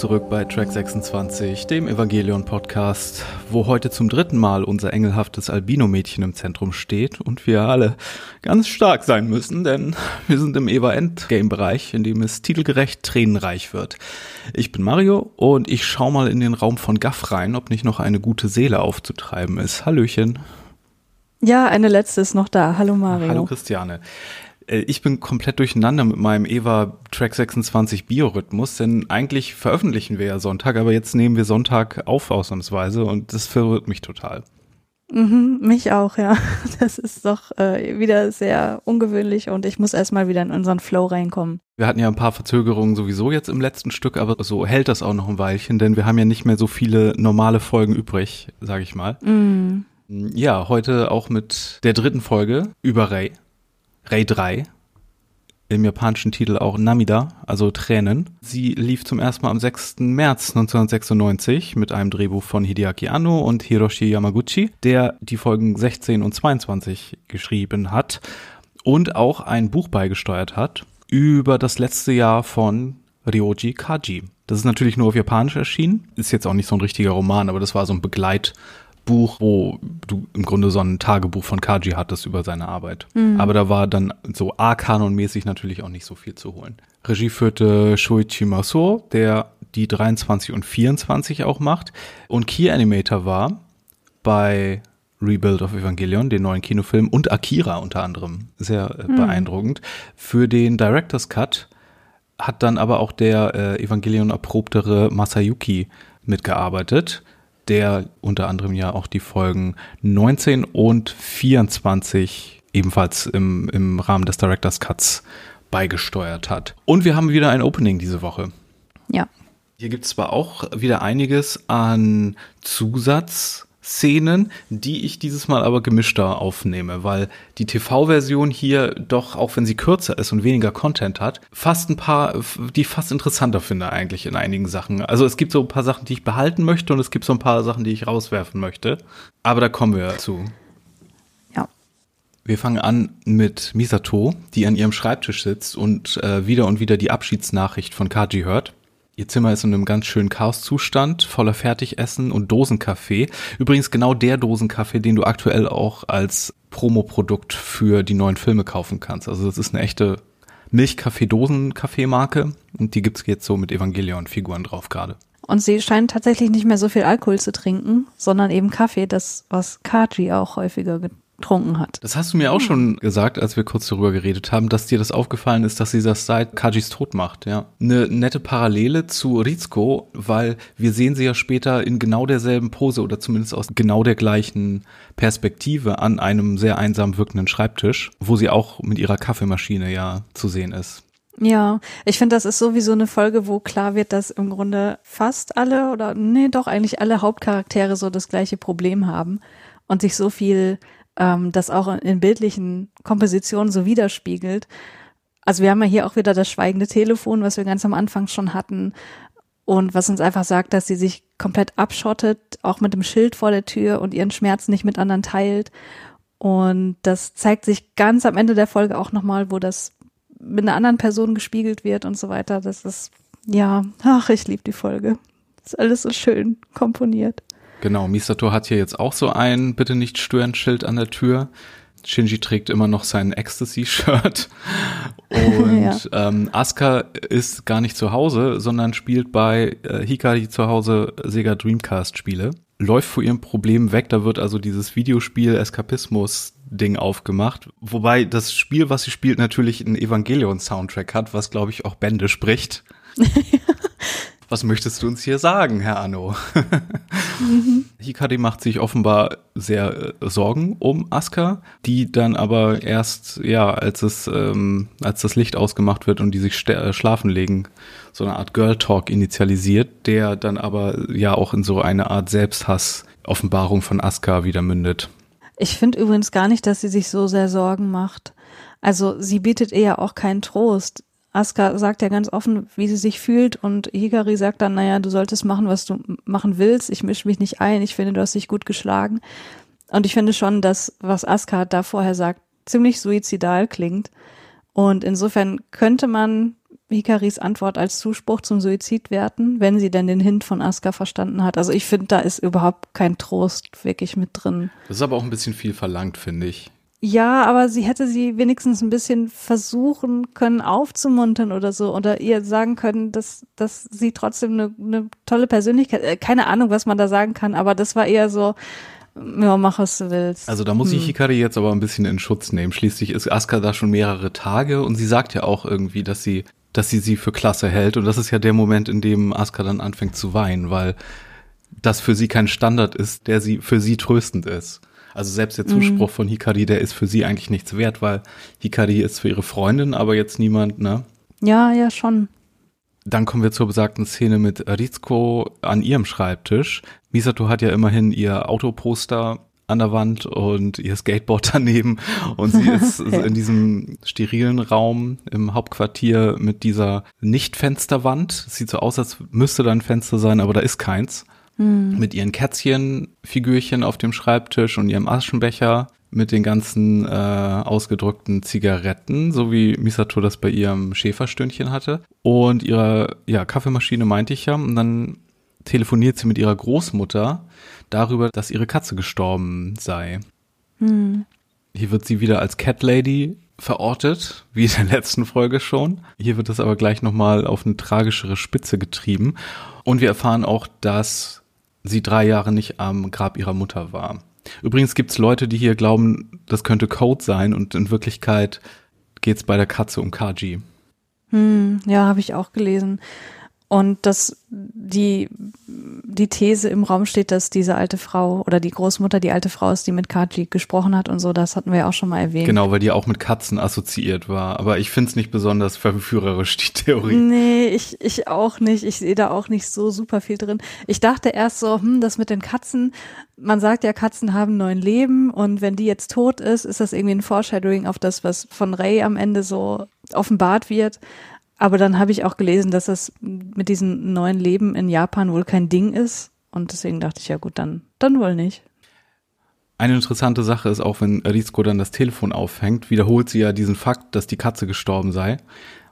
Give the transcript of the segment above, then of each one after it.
zurück bei Track 26, dem Evangelion Podcast, wo heute zum dritten Mal unser engelhaftes Albino-Mädchen im Zentrum steht und wir alle ganz stark sein müssen, denn wir sind im Eva Endgame-Bereich, in dem es titelgerecht tränenreich wird. Ich bin Mario und ich schau mal in den Raum von Gaff rein, ob nicht noch eine gute Seele aufzutreiben ist. Hallöchen. Ja, eine letzte ist noch da. Hallo Mario. Hallo Christiane. Äh, ich bin komplett durcheinander mit meinem Eva Track 26 Biorhythmus, denn eigentlich veröffentlichen wir ja Sonntag, aber jetzt nehmen wir Sonntag auf ausnahmsweise und das verwirrt mich total. Mhm, mich auch, ja. Das ist doch äh, wieder sehr ungewöhnlich und ich muss erstmal wieder in unseren Flow reinkommen. Wir hatten ja ein paar Verzögerungen sowieso jetzt im letzten Stück, aber so hält das auch noch ein Weilchen, denn wir haben ja nicht mehr so viele normale Folgen übrig, sage ich mal. Mm. Ja, heute auch mit der dritten Folge über Ray. Ray 3, im japanischen Titel auch Namida, also Tränen. Sie lief zum ersten Mal am 6. März 1996 mit einem Drehbuch von Hideaki Anno und Hiroshi Yamaguchi, der die Folgen 16 und 22 geschrieben hat und auch ein Buch beigesteuert hat über das letzte Jahr von Ryoji Kaji. Das ist natürlich nur auf Japanisch erschienen, ist jetzt auch nicht so ein richtiger Roman, aber das war so ein Begleit Buch, wo du im Grunde so ein Tagebuch von Kaji hattest über seine Arbeit. Mhm. Aber da war dann so A-Kanon-mäßig natürlich auch nicht so viel zu holen. Regie führte Shoichi Maso, der die 23 und 24 auch macht. Und Key Animator war bei Rebuild of Evangelion, den neuen Kinofilm, und Akira unter anderem. Sehr äh, mhm. beeindruckend. Für den Director's Cut hat dann aber auch der äh, Evangelion erprobtere Masayuki mitgearbeitet der unter anderem ja auch die Folgen 19 und 24 ebenfalls im, im Rahmen des Director's Cuts beigesteuert hat. Und wir haben wieder ein Opening diese Woche. Ja. Hier gibt es zwar auch wieder einiges an Zusatz Szenen, die ich dieses Mal aber gemischter aufnehme, weil die TV-Version hier doch, auch wenn sie kürzer ist und weniger Content hat, fast ein paar, die fast interessanter finde eigentlich in einigen Sachen. Also es gibt so ein paar Sachen, die ich behalten möchte und es gibt so ein paar Sachen, die ich rauswerfen möchte. Aber da kommen wir zu. Ja. Wir fangen an mit Misato, die an ihrem Schreibtisch sitzt und äh, wieder und wieder die Abschiedsnachricht von Kaji hört. Ihr Zimmer ist in einem ganz schönen Chaoszustand, voller Fertigessen und Dosenkaffee. Übrigens genau der Dosenkaffee, den du aktuell auch als Promoprodukt für die neuen Filme kaufen kannst. Also das ist eine echte Milchkaffee-Dosen-Kaffeemarke und die gibt's jetzt so mit Evangelion-Figuren drauf gerade. Und sie scheint tatsächlich nicht mehr so viel Alkohol zu trinken, sondern eben Kaffee, das was Kaji auch häufiger getrunken hat. Das hast du mir auch schon gesagt, als wir kurz darüber geredet haben, dass dir das aufgefallen ist, dass sie das seit Kajis Tod macht, ja. Eine nette Parallele zu Rizko, weil wir sehen sie ja später in genau derselben Pose oder zumindest aus genau der gleichen Perspektive an einem sehr einsam wirkenden Schreibtisch, wo sie auch mit ihrer Kaffeemaschine ja zu sehen ist. Ja, ich finde, das ist sowieso eine Folge, wo klar wird, dass im Grunde fast alle oder nee, doch eigentlich alle Hauptcharaktere so das gleiche Problem haben und sich so viel ähm, das auch in bildlichen Kompositionen so widerspiegelt. Also wir haben ja hier auch wieder das schweigende Telefon, was wir ganz am Anfang schon hatten und was uns einfach sagt, dass sie sich komplett abschottet, auch mit dem Schild vor der Tür und ihren Schmerz nicht mit anderen teilt. Und das zeigt sich ganz am Ende der Folge auch nochmal, wo das mit einer anderen Person gespiegelt wird und so weiter. Das ist, ja, ach, ich liebe die Folge. Ist alles so schön komponiert. Genau, Misato hat hier jetzt auch so ein Bitte nicht stören Schild an der Tür. Shinji trägt immer noch sein Ecstasy-Shirt. Und ja. ähm, Asuka ist gar nicht zu Hause, sondern spielt bei äh, Hikari zu Hause Sega Dreamcast-Spiele. Läuft vor ihrem Problem weg, da wird also dieses Videospiel-Eskapismus-Ding aufgemacht. Wobei das Spiel, was sie spielt, natürlich einen Evangelion-Soundtrack hat, was, glaube ich, auch Bände spricht. Was möchtest du uns hier sagen, Herr Anno? mhm. Hikari macht sich offenbar sehr äh, Sorgen um Asuka, die dann aber erst, ja, als es, ähm, als das Licht ausgemacht wird und die sich äh, schlafen legen, so eine Art Girl Talk initialisiert, der dann aber ja auch in so eine Art Selbsthass-Offenbarung von Asuka wieder mündet. Ich finde übrigens gar nicht, dass sie sich so sehr Sorgen macht. Also sie bietet eher auch keinen Trost. Asuka sagt ja ganz offen, wie sie sich fühlt und Hikari sagt dann, naja, du solltest machen, was du machen willst. Ich mische mich nicht ein. Ich finde, du hast dich gut geschlagen. Und ich finde schon, dass, was Asuka da vorher sagt, ziemlich suizidal klingt. Und insofern könnte man Hikaris Antwort als Zuspruch zum Suizid werten, wenn sie denn den Hint von Asuka verstanden hat. Also ich finde, da ist überhaupt kein Trost wirklich mit drin. Das ist aber auch ein bisschen viel verlangt, finde ich. Ja, aber sie hätte sie wenigstens ein bisschen versuchen können aufzumuntern oder so oder ihr sagen können, dass, dass sie trotzdem eine, eine tolle Persönlichkeit, äh, keine Ahnung, was man da sagen kann, aber das war eher so, ja, mach was du willst. Also da muss ich hm. Hikari jetzt aber ein bisschen in Schutz nehmen. Schließlich ist Asuka da schon mehrere Tage und sie sagt ja auch irgendwie, dass sie, dass sie sie für klasse hält und das ist ja der Moment, in dem Asuka dann anfängt zu weinen, weil das für sie kein Standard ist, der sie für sie tröstend ist. Also selbst der Zuspruch mhm. von Hikari, der ist für sie eigentlich nichts wert, weil Hikari ist für ihre Freundin, aber jetzt niemand, ne? Ja, ja, schon. Dann kommen wir zur besagten Szene mit Rizko an ihrem Schreibtisch. Misato hat ja immerhin ihr Autoposter an der Wand und ihr Skateboard daneben und sie ist ja. in diesem sterilen Raum im Hauptquartier mit dieser Nicht-Fensterwand. Sieht so aus, als müsste da ein Fenster sein, aber da ist keins mhm. mit ihren Kätzchenfigürchen auf dem Schreibtisch und ihrem Aschenbecher mit den ganzen äh, ausgedrückten Zigaretten, so wie Misato das bei ihrem Schäferstündchen hatte. Und ihre ja, Kaffeemaschine meinte ich ja. Und dann telefoniert sie mit ihrer Großmutter darüber, dass ihre Katze gestorben sei. Mhm. Hier wird sie wieder als Cat Lady verortet, wie in der letzten Folge schon. Hier wird das aber gleich nochmal auf eine tragischere Spitze getrieben. Und wir erfahren auch, dass sie drei Jahre nicht am Grab ihrer Mutter war. Übrigens gibt es Leute, die hier glauben, das könnte Code sein und in Wirklichkeit geht es bei der Katze um Kaji. Hm, ja, habe ich auch gelesen. Und dass die, die These im Raum steht, dass diese alte Frau oder die Großmutter die alte Frau ist, die mit Kaji gesprochen hat und so, das hatten wir ja auch schon mal erwähnt. Genau, weil die auch mit Katzen assoziiert war. Aber ich finde es nicht besonders verführerisch, die Theorie. Nee, ich, ich auch nicht. Ich sehe da auch nicht so super viel drin. Ich dachte erst so, hm, das mit den Katzen, man sagt ja, Katzen haben neun Leben und wenn die jetzt tot ist, ist das irgendwie ein Foreshadowing auf das, was von Ray am Ende so offenbart wird. Aber dann habe ich auch gelesen, dass das mit diesem neuen Leben in Japan wohl kein Ding ist. Und deswegen dachte ich, ja gut, dann, dann wohl nicht. Eine interessante Sache ist auch, wenn Rizko dann das Telefon aufhängt, wiederholt sie ja diesen Fakt, dass die Katze gestorben sei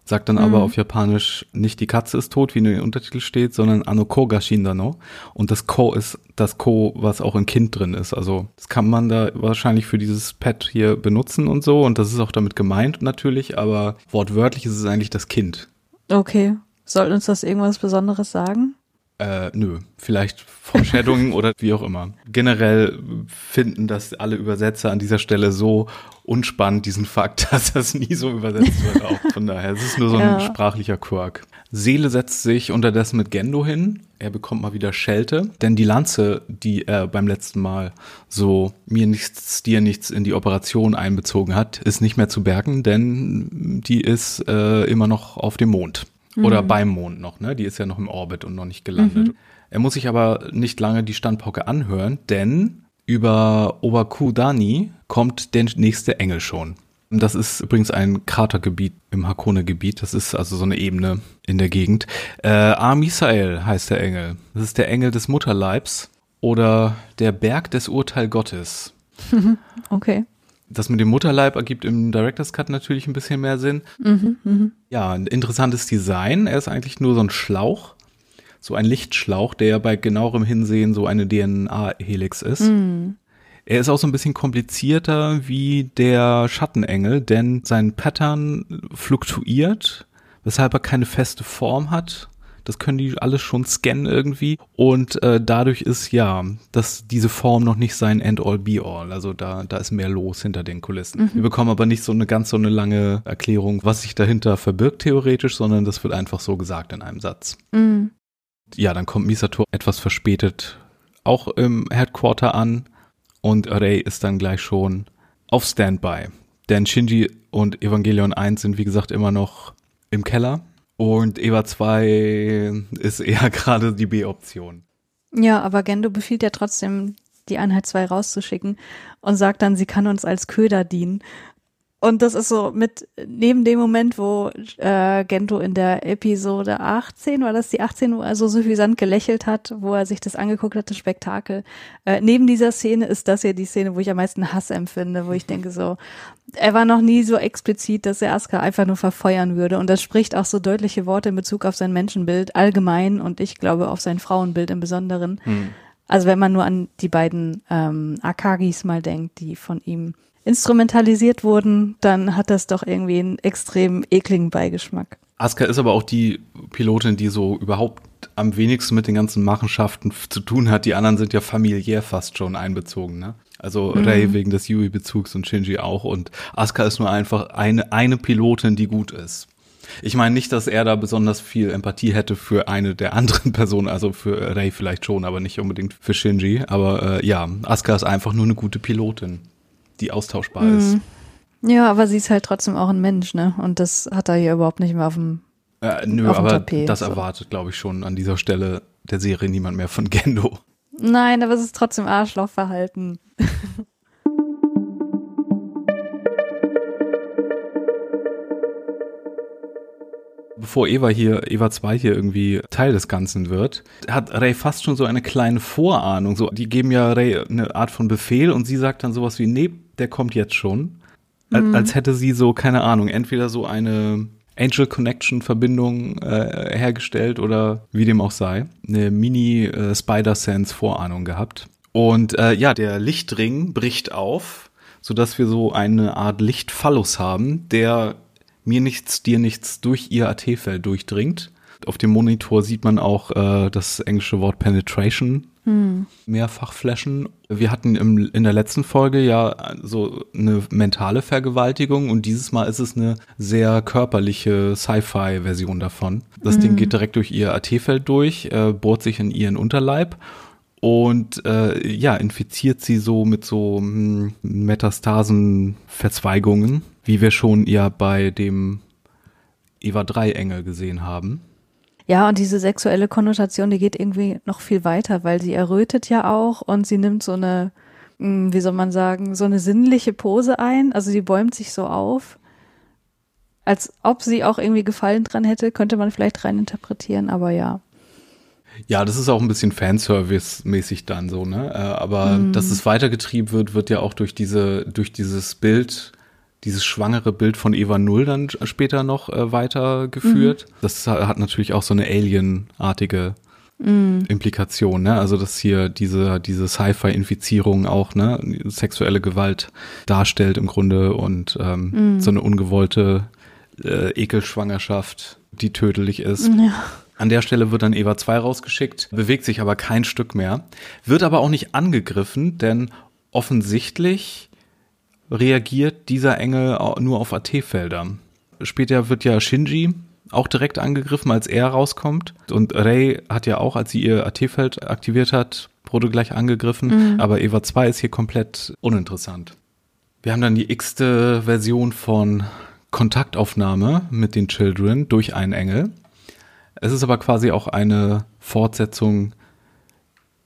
sagt dann mhm. aber auf Japanisch nicht die Katze ist tot, wie in den Untertitel steht, sondern Anoko ga shindano. Und das Ko ist das Ko, was auch im Kind drin ist. Also das kann man da wahrscheinlich für dieses Pad hier benutzen und so. Und das ist auch damit gemeint natürlich, aber wortwörtlich ist es eigentlich das Kind. Okay. Soll uns das irgendwas Besonderes sagen? Äh, nö, vielleicht Foreshadowing oder wie auch immer. Generell finden das alle Übersetzer an dieser Stelle so unspannend, diesen Fakt, dass das nie so übersetzt wird. Auch von daher, es ist nur so ein ja. sprachlicher Quirk. Seele setzt sich unterdessen mit Gendo hin. Er bekommt mal wieder Schelte, denn die Lanze, die er beim letzten Mal so mir nichts, dir nichts in die Operation einbezogen hat, ist nicht mehr zu bergen, denn die ist äh, immer noch auf dem Mond. Oder mhm. beim Mond noch, ne? Die ist ja noch im Orbit und noch nicht gelandet. Mhm. Er muss sich aber nicht lange die Standpauke anhören, denn über Obakudani kommt der nächste Engel schon. Das ist übrigens ein Kratergebiet im Hakone-Gebiet. Das ist also so eine Ebene in der Gegend. Äh, Amisael heißt der Engel. Das ist der Engel des Mutterleibs oder der Berg des Urteil Gottes. okay. Das mit dem Mutterleib ergibt im Director's Cut natürlich ein bisschen mehr Sinn. Mhm, mh. Ja, ein interessantes Design. Er ist eigentlich nur so ein Schlauch, so ein Lichtschlauch, der bei genauerem Hinsehen so eine DNA-Helix ist. Mhm. Er ist auch so ein bisschen komplizierter wie der Schattenengel, denn sein Pattern fluktuiert, weshalb er keine feste Form hat. Das können die alles schon scannen irgendwie. Und äh, dadurch ist ja, dass diese Form noch nicht sein End-all, Be-all. Also da, da ist mehr los hinter den Kulissen. Mhm. Wir bekommen aber nicht so eine ganz so eine lange Erklärung, was sich dahinter verbirgt theoretisch, sondern das wird einfach so gesagt in einem Satz. Mhm. Ja, dann kommt Misato etwas verspätet auch im Headquarter an und Rei ist dann gleich schon auf Standby. Denn Shinji und Evangelion 1 sind wie gesagt immer noch im Keller und EVA 2 ist eher gerade die B-Option. Ja, aber Gendo befiehlt ja trotzdem, die Einheit 2 rauszuschicken und sagt dann, sie kann uns als Köder dienen. Und das ist so mit neben dem Moment, wo äh, Gento in der Episode 18, war das die 18, wo er so suffisant gelächelt hat, wo er sich das angeguckt hat, das Spektakel. Äh, neben dieser Szene ist das ja die Szene, wo ich am meisten Hass empfinde, wo ich denke so, er war noch nie so explizit, dass er Asuka einfach nur verfeuern würde. Und das spricht auch so deutliche Worte in Bezug auf sein Menschenbild allgemein und ich glaube auf sein Frauenbild im Besonderen. Hm. Also wenn man nur an die beiden ähm, Akagis mal denkt, die von ihm instrumentalisiert wurden, dann hat das doch irgendwie einen extrem ekligen Beigeschmack. Asuka ist aber auch die Pilotin, die so überhaupt am wenigsten mit den ganzen Machenschaften zu tun hat. Die anderen sind ja familiär fast schon einbezogen, ne? Also mhm. Rei wegen des Yui-Bezugs und Shinji auch. Und Asuka ist nur einfach eine, eine Pilotin, die gut ist. Ich meine nicht, dass er da besonders viel Empathie hätte für eine der anderen Personen, also für Rei vielleicht schon, aber nicht unbedingt für Shinji. Aber äh, ja, Asuka ist einfach nur eine gute Pilotin die austauschbar mhm. ist. Ja, aber sie ist halt trotzdem auch ein Mensch, ne? Und das hat er hier überhaupt nicht mehr auf dem äh, Nö, aber Tapet, das so. erwartet, glaube ich, schon an dieser Stelle der Serie niemand mehr von Gendo. Nein, aber es ist trotzdem Arschlochverhalten. bevor Eva hier, Eva 2 hier irgendwie Teil des Ganzen wird, hat Ray fast schon so eine kleine Vorahnung. So, die geben ja Ray eine Art von Befehl und sie sagt dann sowas wie, nee, der kommt jetzt schon. Als, mhm. als hätte sie so, keine Ahnung, entweder so eine Angel Connection Verbindung äh, hergestellt oder wie dem auch sei, eine Mini äh, Spider Sense Vorahnung gehabt. Und äh, ja, der Lichtring bricht auf, so dass wir so eine Art Lichtphallus haben, der mir nichts, dir nichts durch ihr AT-Feld durchdringt. Auf dem Monitor sieht man auch äh, das englische Wort Penetration hm. mehrfach flashen. Wir hatten im, in der letzten Folge ja so eine mentale Vergewaltigung und dieses Mal ist es eine sehr körperliche Sci-Fi-Version davon. Das hm. Ding geht direkt durch ihr AT-Feld durch, äh, bohrt sich in ihren Unterleib und äh, ja, infiziert sie so mit so hm, Metastasen-Verzweigungen wie wir schon ja bei dem Eva 3 Engel gesehen haben. Ja, und diese sexuelle Konnotation, die geht irgendwie noch viel weiter, weil sie errötet ja auch und sie nimmt so eine, hm, wie soll man sagen, so eine sinnliche Pose ein. Also sie bäumt sich so auf, als ob sie auch irgendwie Gefallen dran hätte, könnte man vielleicht rein interpretieren, aber ja. Ja, das ist auch ein bisschen Fanservice-mäßig dann so, ne? Äh, aber mm. dass es weitergetrieben wird, wird ja auch durch diese, durch dieses Bild dieses schwangere Bild von Eva Null dann später noch äh, weitergeführt. Mhm. Das hat natürlich auch so eine Alien-artige mhm. Implikation, ne? Also dass hier diese, diese Sci-Fi-Infizierung auch, ne, sexuelle Gewalt darstellt im Grunde und ähm, mhm. so eine ungewollte äh, Ekelschwangerschaft, die tödlich ist. Ja. An der Stelle wird dann Eva 2 rausgeschickt, bewegt sich aber kein Stück mehr, wird aber auch nicht angegriffen, denn offensichtlich reagiert dieser Engel nur auf AT-Felder. Später wird ja Shinji auch direkt angegriffen, als er rauskommt. Und Rei hat ja auch, als sie ihr AT-Feld aktiviert hat, wurde gleich angegriffen. Mhm. Aber Eva 2 ist hier komplett uninteressant. Wir haben dann die x-te Version von Kontaktaufnahme mit den Children durch einen Engel. Es ist aber quasi auch eine Fortsetzung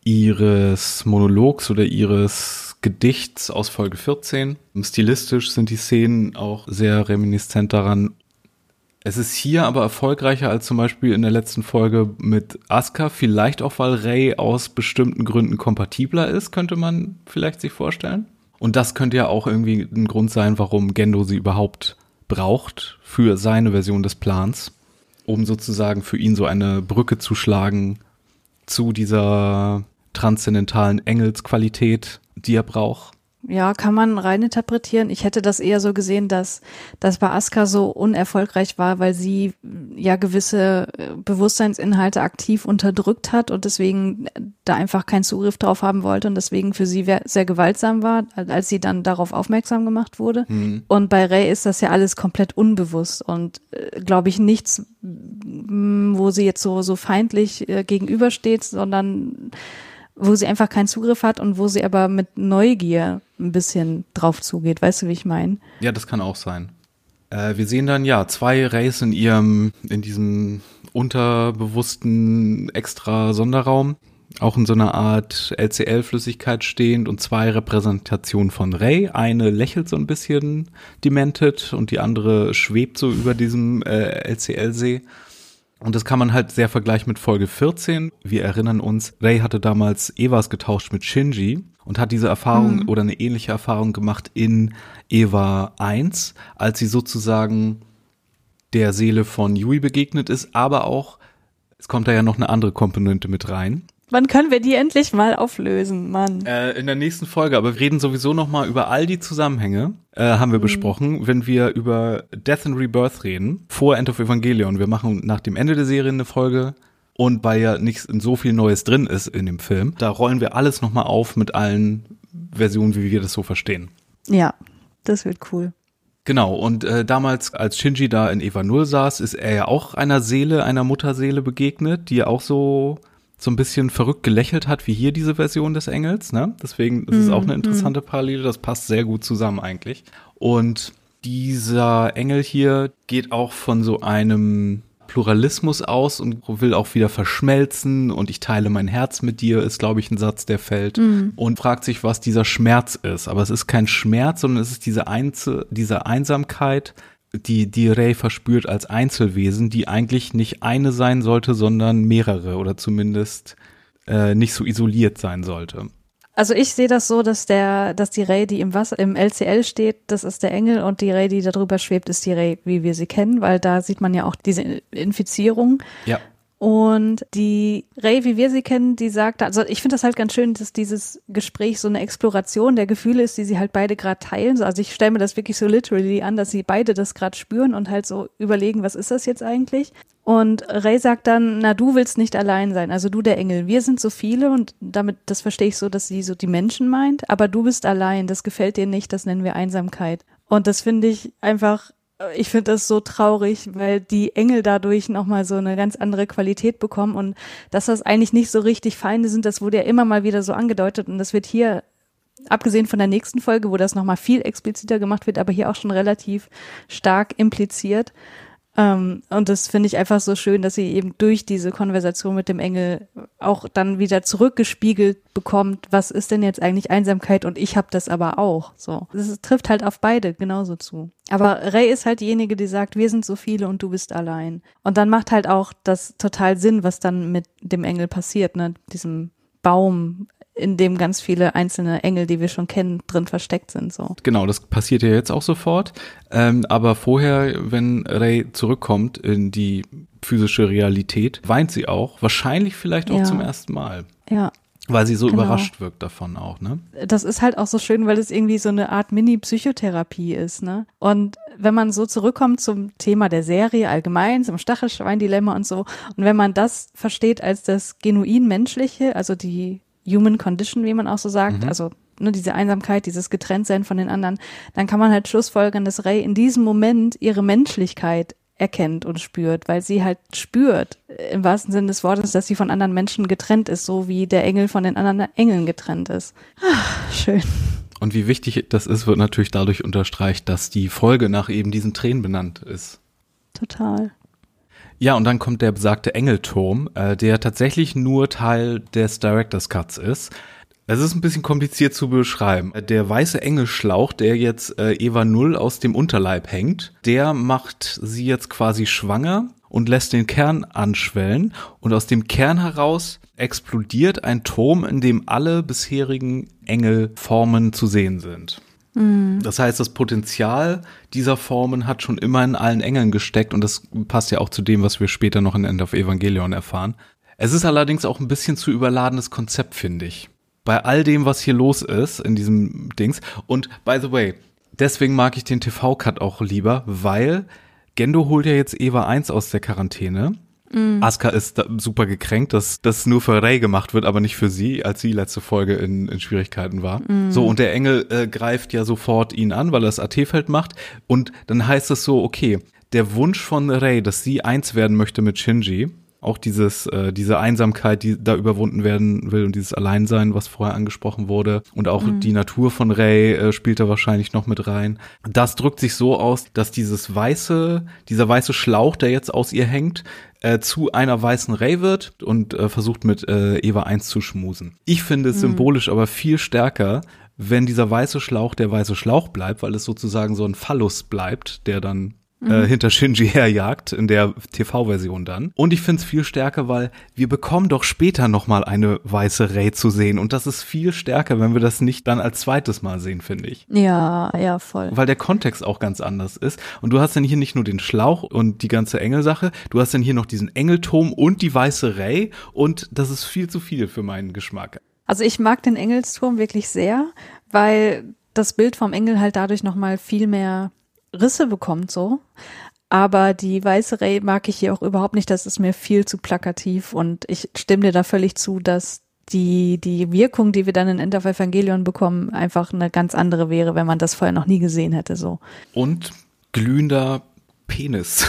ihres Monologs oder ihres Gedichts aus Folge 14. Stilistisch sind die Szenen auch sehr reminiscent daran. Es ist hier aber erfolgreicher als zum Beispiel in der letzten Folge mit Asuka, vielleicht auch weil Ray aus bestimmten Gründen kompatibler ist, könnte man vielleicht sich vorstellen. Und das könnte ja auch irgendwie ein Grund sein, warum Gendo sie überhaupt braucht für seine Version des Plans, um sozusagen für ihn so eine Brücke zu schlagen zu dieser transzendentalen Engelsqualität, die er braucht. Ja, kann man rein interpretieren. Ich hätte das eher so gesehen, dass, dass bei Asuka so unerfolgreich war, weil sie ja gewisse äh, Bewusstseinsinhalte aktiv unterdrückt hat und deswegen da einfach keinen Zugriff drauf haben wollte und deswegen für sie sehr gewaltsam war, als sie dann darauf aufmerksam gemacht wurde. Mhm. Und bei Ray ist das ja alles komplett unbewusst und äh, glaube ich nichts, wo sie jetzt so, so feindlich äh, gegenübersteht, sondern wo sie einfach keinen Zugriff hat und wo sie aber mit Neugier ein bisschen drauf zugeht. Weißt du, wie ich meine? Ja, das kann auch sein. Äh, wir sehen dann ja zwei Rays in ihrem, in diesem unterbewussten extra Sonderraum. auch in so einer Art LCL-Flüssigkeit stehend und zwei Repräsentationen von Ray. Eine lächelt so ein bisschen demented und die andere schwebt so über diesem äh, LCL-See. Und das kann man halt sehr vergleichen mit Folge 14. Wir erinnern uns, Ray hatte damals Evas getauscht mit Shinji und hat diese Erfahrung mhm. oder eine ähnliche Erfahrung gemacht in Eva 1, als sie sozusagen der Seele von Yui begegnet ist, aber auch, es kommt da ja noch eine andere Komponente mit rein. Wann können wir die endlich mal auflösen, Mann? Äh, in der nächsten Folge, aber wir reden sowieso noch mal über all die Zusammenhänge, äh, haben wir mhm. besprochen, wenn wir über Death and Rebirth reden, vor End of Evangelion. Wir machen nach dem Ende der Serie eine Folge und weil ja nicht so viel Neues drin ist in dem Film, da rollen wir alles noch mal auf mit allen Versionen, wie wir das so verstehen. Ja, das wird cool. Genau, und äh, damals, als Shinji da in Eva Null saß, ist er ja auch einer Seele, einer Mutterseele begegnet, die auch so so ein bisschen verrückt gelächelt hat, wie hier diese Version des Engels. Ne? Deswegen ist es auch eine mhm, interessante mhm. Parallele. Das passt sehr gut zusammen eigentlich. Und dieser Engel hier geht auch von so einem Pluralismus aus und will auch wieder verschmelzen und ich teile mein Herz mit dir, ist, glaube ich, ein Satz, der fällt mhm. und fragt sich, was dieser Schmerz ist. Aber es ist kein Schmerz, sondern es ist diese, Einzel diese Einsamkeit, die, die Ray verspürt als Einzelwesen, die eigentlich nicht eine sein sollte, sondern mehrere oder zumindest äh, nicht so isoliert sein sollte. Also ich sehe das so, dass der, dass die Ray, die im Wasser, im LCL steht, das ist der Engel und die Ray, die darüber schwebt, ist die Ray, wie wir sie kennen, weil da sieht man ja auch diese Infizierung. Ja. Und die Ray, wie wir sie kennen, die sagt, also ich finde das halt ganz schön, dass dieses Gespräch so eine Exploration der Gefühle ist, die sie halt beide gerade teilen. Also ich stelle mir das wirklich so literally an, dass sie beide das gerade spüren und halt so überlegen, was ist das jetzt eigentlich? Und Ray sagt dann, na, du willst nicht allein sein, also du der Engel. Wir sind so viele und damit, das verstehe ich so, dass sie so die Menschen meint, aber du bist allein, das gefällt dir nicht, das nennen wir Einsamkeit. Und das finde ich einfach ich finde das so traurig, weil die Engel dadurch nochmal so eine ganz andere Qualität bekommen und dass das eigentlich nicht so richtig Feinde sind, das wurde ja immer mal wieder so angedeutet und das wird hier, abgesehen von der nächsten Folge, wo das nochmal viel expliziter gemacht wird, aber hier auch schon relativ stark impliziert. Ähm, und das finde ich einfach so schön, dass sie eben durch diese Konversation mit dem Engel auch dann wieder zurückgespiegelt bekommt, was ist denn jetzt eigentlich Einsamkeit und ich habe das aber auch. So, das trifft halt auf beide genauso zu. Aber Ray ist halt diejenige, die sagt, wir sind so viele und du bist allein. Und dann macht halt auch das total Sinn, was dann mit dem Engel passiert, ne? Diesem Baum in dem ganz viele einzelne Engel, die wir schon kennen, drin versteckt sind. So. Genau, das passiert ja jetzt auch sofort. Ähm, aber vorher, wenn Ray zurückkommt in die physische Realität, weint sie auch. Wahrscheinlich vielleicht auch ja. zum ersten Mal. Ja. Weil sie so genau. überrascht wirkt davon auch, ne? Das ist halt auch so schön, weil es irgendwie so eine Art Mini-Psychotherapie ist, ne? Und wenn man so zurückkommt zum Thema der Serie allgemein, zum Stachelschwein-Dilemma und so, und wenn man das versteht als das genuin menschliche, also die Human Condition, wie man auch so sagt, mhm. also ne, diese Einsamkeit, dieses Getrenntsein von den anderen, dann kann man halt schlussfolgern, dass Ray in diesem Moment ihre Menschlichkeit erkennt und spürt, weil sie halt spürt, äh, im wahrsten Sinne des Wortes, dass sie von anderen Menschen getrennt ist, so wie der Engel von den anderen Engeln getrennt ist. Ach, schön. Und wie wichtig das ist, wird natürlich dadurch unterstreicht, dass die Folge nach eben diesen Tränen benannt ist. Total. Ja, und dann kommt der besagte Engelturm, äh, der tatsächlich nur Teil des Director's Cuts ist. Es ist ein bisschen kompliziert zu beschreiben. Der weiße Engelschlauch, der jetzt äh, Eva Null aus dem Unterleib hängt, der macht sie jetzt quasi schwanger und lässt den Kern anschwellen. Und aus dem Kern heraus explodiert ein Turm, in dem alle bisherigen Engelformen zu sehen sind. Mhm. Das heißt, das Potenzial dieser Formen hat schon immer in allen Engeln gesteckt und das passt ja auch zu dem, was wir später noch in End of Evangelion erfahren. Es ist allerdings auch ein bisschen zu überladenes Konzept, finde ich. Bei all dem, was hier los ist in diesem Dings. Und by the way, deswegen mag ich den TV-Cut auch lieber, weil Gendo holt ja jetzt Eva 1 aus der Quarantäne Mhm. Asuka ist super gekränkt, dass das nur für Ray gemacht wird, aber nicht für sie, als sie letzte Folge in, in Schwierigkeiten war. Mhm. So, und der Engel äh, greift ja sofort ihn an, weil er das AT-Feld macht. Und dann heißt es so, okay, der Wunsch von Ray, dass sie eins werden möchte mit Shinji, Auch dieses, äh, diese Einsamkeit, die da überwunden werden will und dieses Alleinsein, was vorher angesprochen wurde. Und auch mhm. die Natur von Ray äh, spielt da wahrscheinlich noch mit rein. Das drückt sich so aus, dass dieses weiße, dieser weiße Schlauch, der jetzt aus ihr hängt, äh, zu einer weißen Ray wird und äh, versucht mit äh, Eva 1 zu schmusen. Ich finde es mhm. symbolisch aber viel stärker, wenn dieser weiße Schlauch der weiße Schlauch bleibt, weil es sozusagen so ein Phallus bleibt, der dann äh, mhm. hinter Shinji herjagt, in der TV-Version dann. Und ich find's viel stärker, weil wir bekommen doch später nochmal eine weiße Ray zu sehen. Und das ist viel stärker, wenn wir das nicht dann als zweites Mal sehen, finde ich. Ja, ja, voll. Weil der Kontext auch ganz anders ist. Und du hast dann hier nicht nur den Schlauch und die ganze Engelsache, du hast dann hier noch diesen Engelturm und die weiße Ray. Und das ist viel zu viel für meinen Geschmack. Also ich mag den Engelsturm wirklich sehr, weil das Bild vom Engel halt dadurch nochmal viel mehr Risse bekommt so. Aber die weiße Ray mag ich hier auch überhaupt nicht. Das ist mir viel zu plakativ und ich stimme dir da völlig zu, dass die, die Wirkung, die wir dann in End of Evangelion bekommen, einfach eine ganz andere wäre, wenn man das vorher noch nie gesehen hätte, so. Und glühender Penis.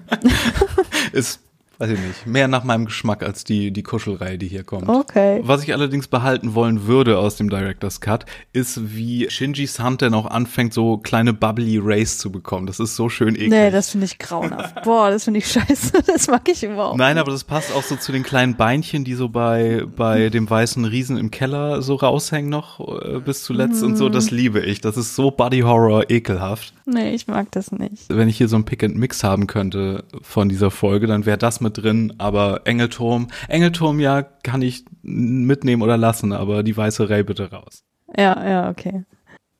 ist weiß ich nicht, mehr nach meinem Geschmack als die, die Kuschelreihe, die hier kommt. Okay. Was ich allerdings behalten wollen würde aus dem Director's Cut, ist, wie Shinji's Hand dann auch anfängt, so kleine bubbly Rays zu bekommen. Das ist so schön eklig. Nee, das finde ich grauenhaft. Boah, das finde ich scheiße. Das mag ich überhaupt Nein, aber das passt auch so zu den kleinen Beinchen, die so bei, bei dem weißen Riesen im Keller so raushängen noch äh, bis zuletzt mm. und so. Das liebe ich. Das ist so Body Horror ekelhaft. Nee, ich mag das nicht. Wenn ich hier so ein Pick and Mix haben könnte von dieser Folge, dann wäre das mit drin, aber Engelturm, Engelturm ja, kann ich mitnehmen oder lassen, aber die weiße Ray bitte raus. Ja, ja, okay.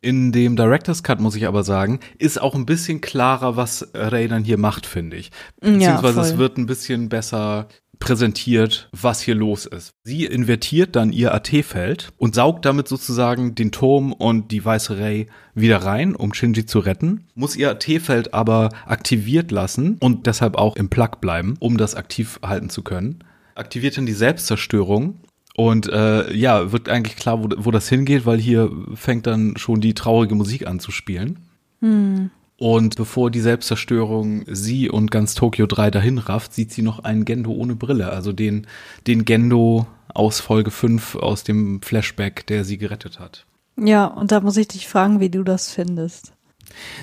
In dem Director's Cut muss ich aber sagen, ist auch ein bisschen klarer, was Ray dann hier macht, finde ich. Beziehungsweise ja, es wird ein bisschen besser präsentiert, was hier los ist. Sie invertiert dann ihr AT-Feld und saugt damit sozusagen den Turm und die weiße Ray wieder rein, um Shinji zu retten, muss ihr AT-Feld aber aktiviert lassen und deshalb auch im Plug bleiben, um das aktiv halten zu können. Aktiviert dann die Selbstzerstörung und äh, ja, wird eigentlich klar, wo, wo das hingeht, weil hier fängt dann schon die traurige Musik an zu spielen. Hm. Und bevor die Selbstzerstörung sie und ganz Tokyo 3 dahin rafft, sieht sie noch einen Gendo ohne Brille. Also den, den Gendo aus Folge 5 aus dem Flashback, der sie gerettet hat. Ja, und da muss ich dich fragen, wie du das findest.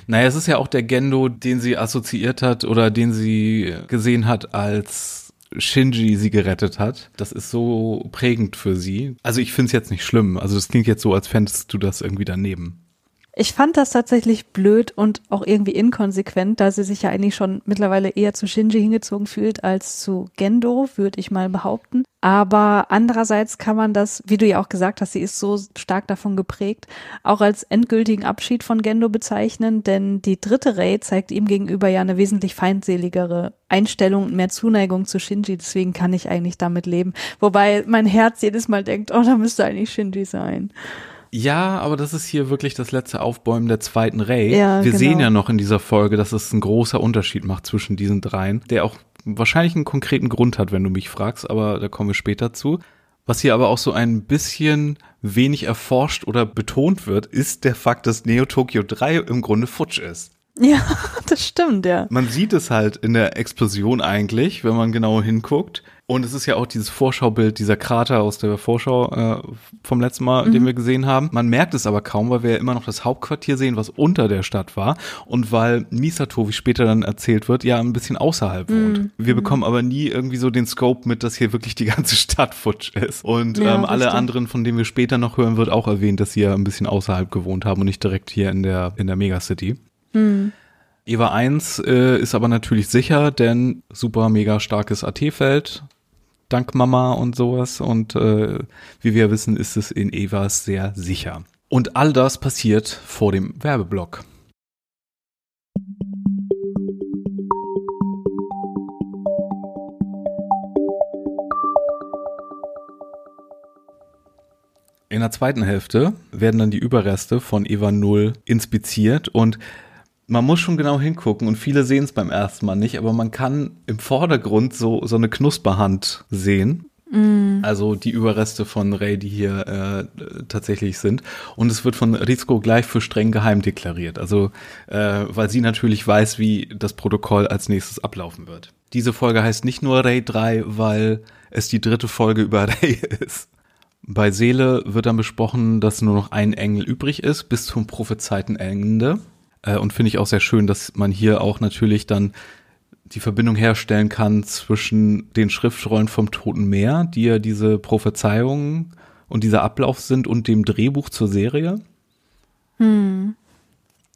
Naja, es ist ja auch der Gendo, den sie assoziiert hat oder den sie gesehen hat, als Shinji sie gerettet hat. Das ist so prägend für sie. Also ich finde es jetzt nicht schlimm. Also das klingt jetzt so, als fändest du das irgendwie daneben. Ich fand das tatsächlich blöd und auch irgendwie inkonsequent, da sie sich ja eigentlich schon mittlerweile eher zu Shinji hingezogen fühlt als zu Gendo, würde ich mal behaupten. Aber andererseits kann man das, wie du ja auch gesagt hast, sie ist so stark davon geprägt, auch als endgültigen Abschied von Gendo bezeichnen, denn die dritte Rei zeigt ihm gegenüber ja eine wesentlich feindseligere Einstellung und mehr Zuneigung zu Shinji, deswegen kann ich eigentlich damit leben. Wobei mein Herz jedes Mal denkt, oh, da müsste eigentlich Shinji sein. Ja, aber das ist hier wirklich das letzte Aufbäumen der zweiten Ray. Ja, Wir genau. sehen ja noch in dieser Folge, dass es ein großer Unterschied macht zwischen diesen dreien, der auch wahrscheinlich einen konkreten Grund hat, wenn du mich fragst, aber da kommen wir später zu. Was hier aber auch so ein bisschen wenig erforscht oder betont wird, ist der Fakt, dass Neo Tokyo 3 im Grunde futsch ist. Ja, das stimmt, ja. Man sieht es halt in der Explosion eigentlich, wenn man genau hinguckt. Und es ist ja auch dieses Vorschaubild, dieser Krater aus der Vorschau äh, vom letzten Mal, mhm. den wir gesehen haben. Man merkt es aber kaum, weil wir ja immer noch das Hauptquartier sehen, was unter der Stadt war. Und weil Misato, wie später dann erzählt wird, ja ein bisschen außerhalb wohnt. Mhm. Wir bekommen aber nie irgendwie so den Scope mit, dass hier wirklich die ganze Stadt futsch ist. Und ja, ähm, alle stimmt. anderen, von denen wir später noch hören, wird auch erwähnt, dass sie ja ein bisschen außerhalb gewohnt haben und nicht direkt hier in der, in der Megacity. Mhm. Eva 1 äh, ist aber natürlich sicher, denn super mega starkes AT-Feld, dank Mama und sowas. Und äh, wie wir wissen, ist es in Evas sehr sicher. Und all das passiert vor dem Werbeblock. In der zweiten Hälfte werden dann die Überreste von Eva 0 inspiziert und man muss schon genau hingucken und viele sehen es beim ersten Mal nicht, aber man kann im Vordergrund so, so eine Knusperhand sehen. Mm. Also die Überreste von Ray, die hier äh, tatsächlich sind. Und es wird von Rizko gleich für streng geheim deklariert. Also, äh, weil sie natürlich weiß, wie das Protokoll als nächstes ablaufen wird. Diese Folge heißt nicht nur Ray 3, weil es die dritte Folge über Ray ist. Bei Seele wird dann besprochen, dass nur noch ein Engel übrig ist bis zum Prophezeitenende. Äh, und finde ich auch sehr schön, dass man hier auch natürlich dann die Verbindung herstellen kann zwischen den Schriftrollen vom Toten Meer, die ja diese Prophezeiungen und dieser Ablauf sind, und dem Drehbuch zur Serie. Hm.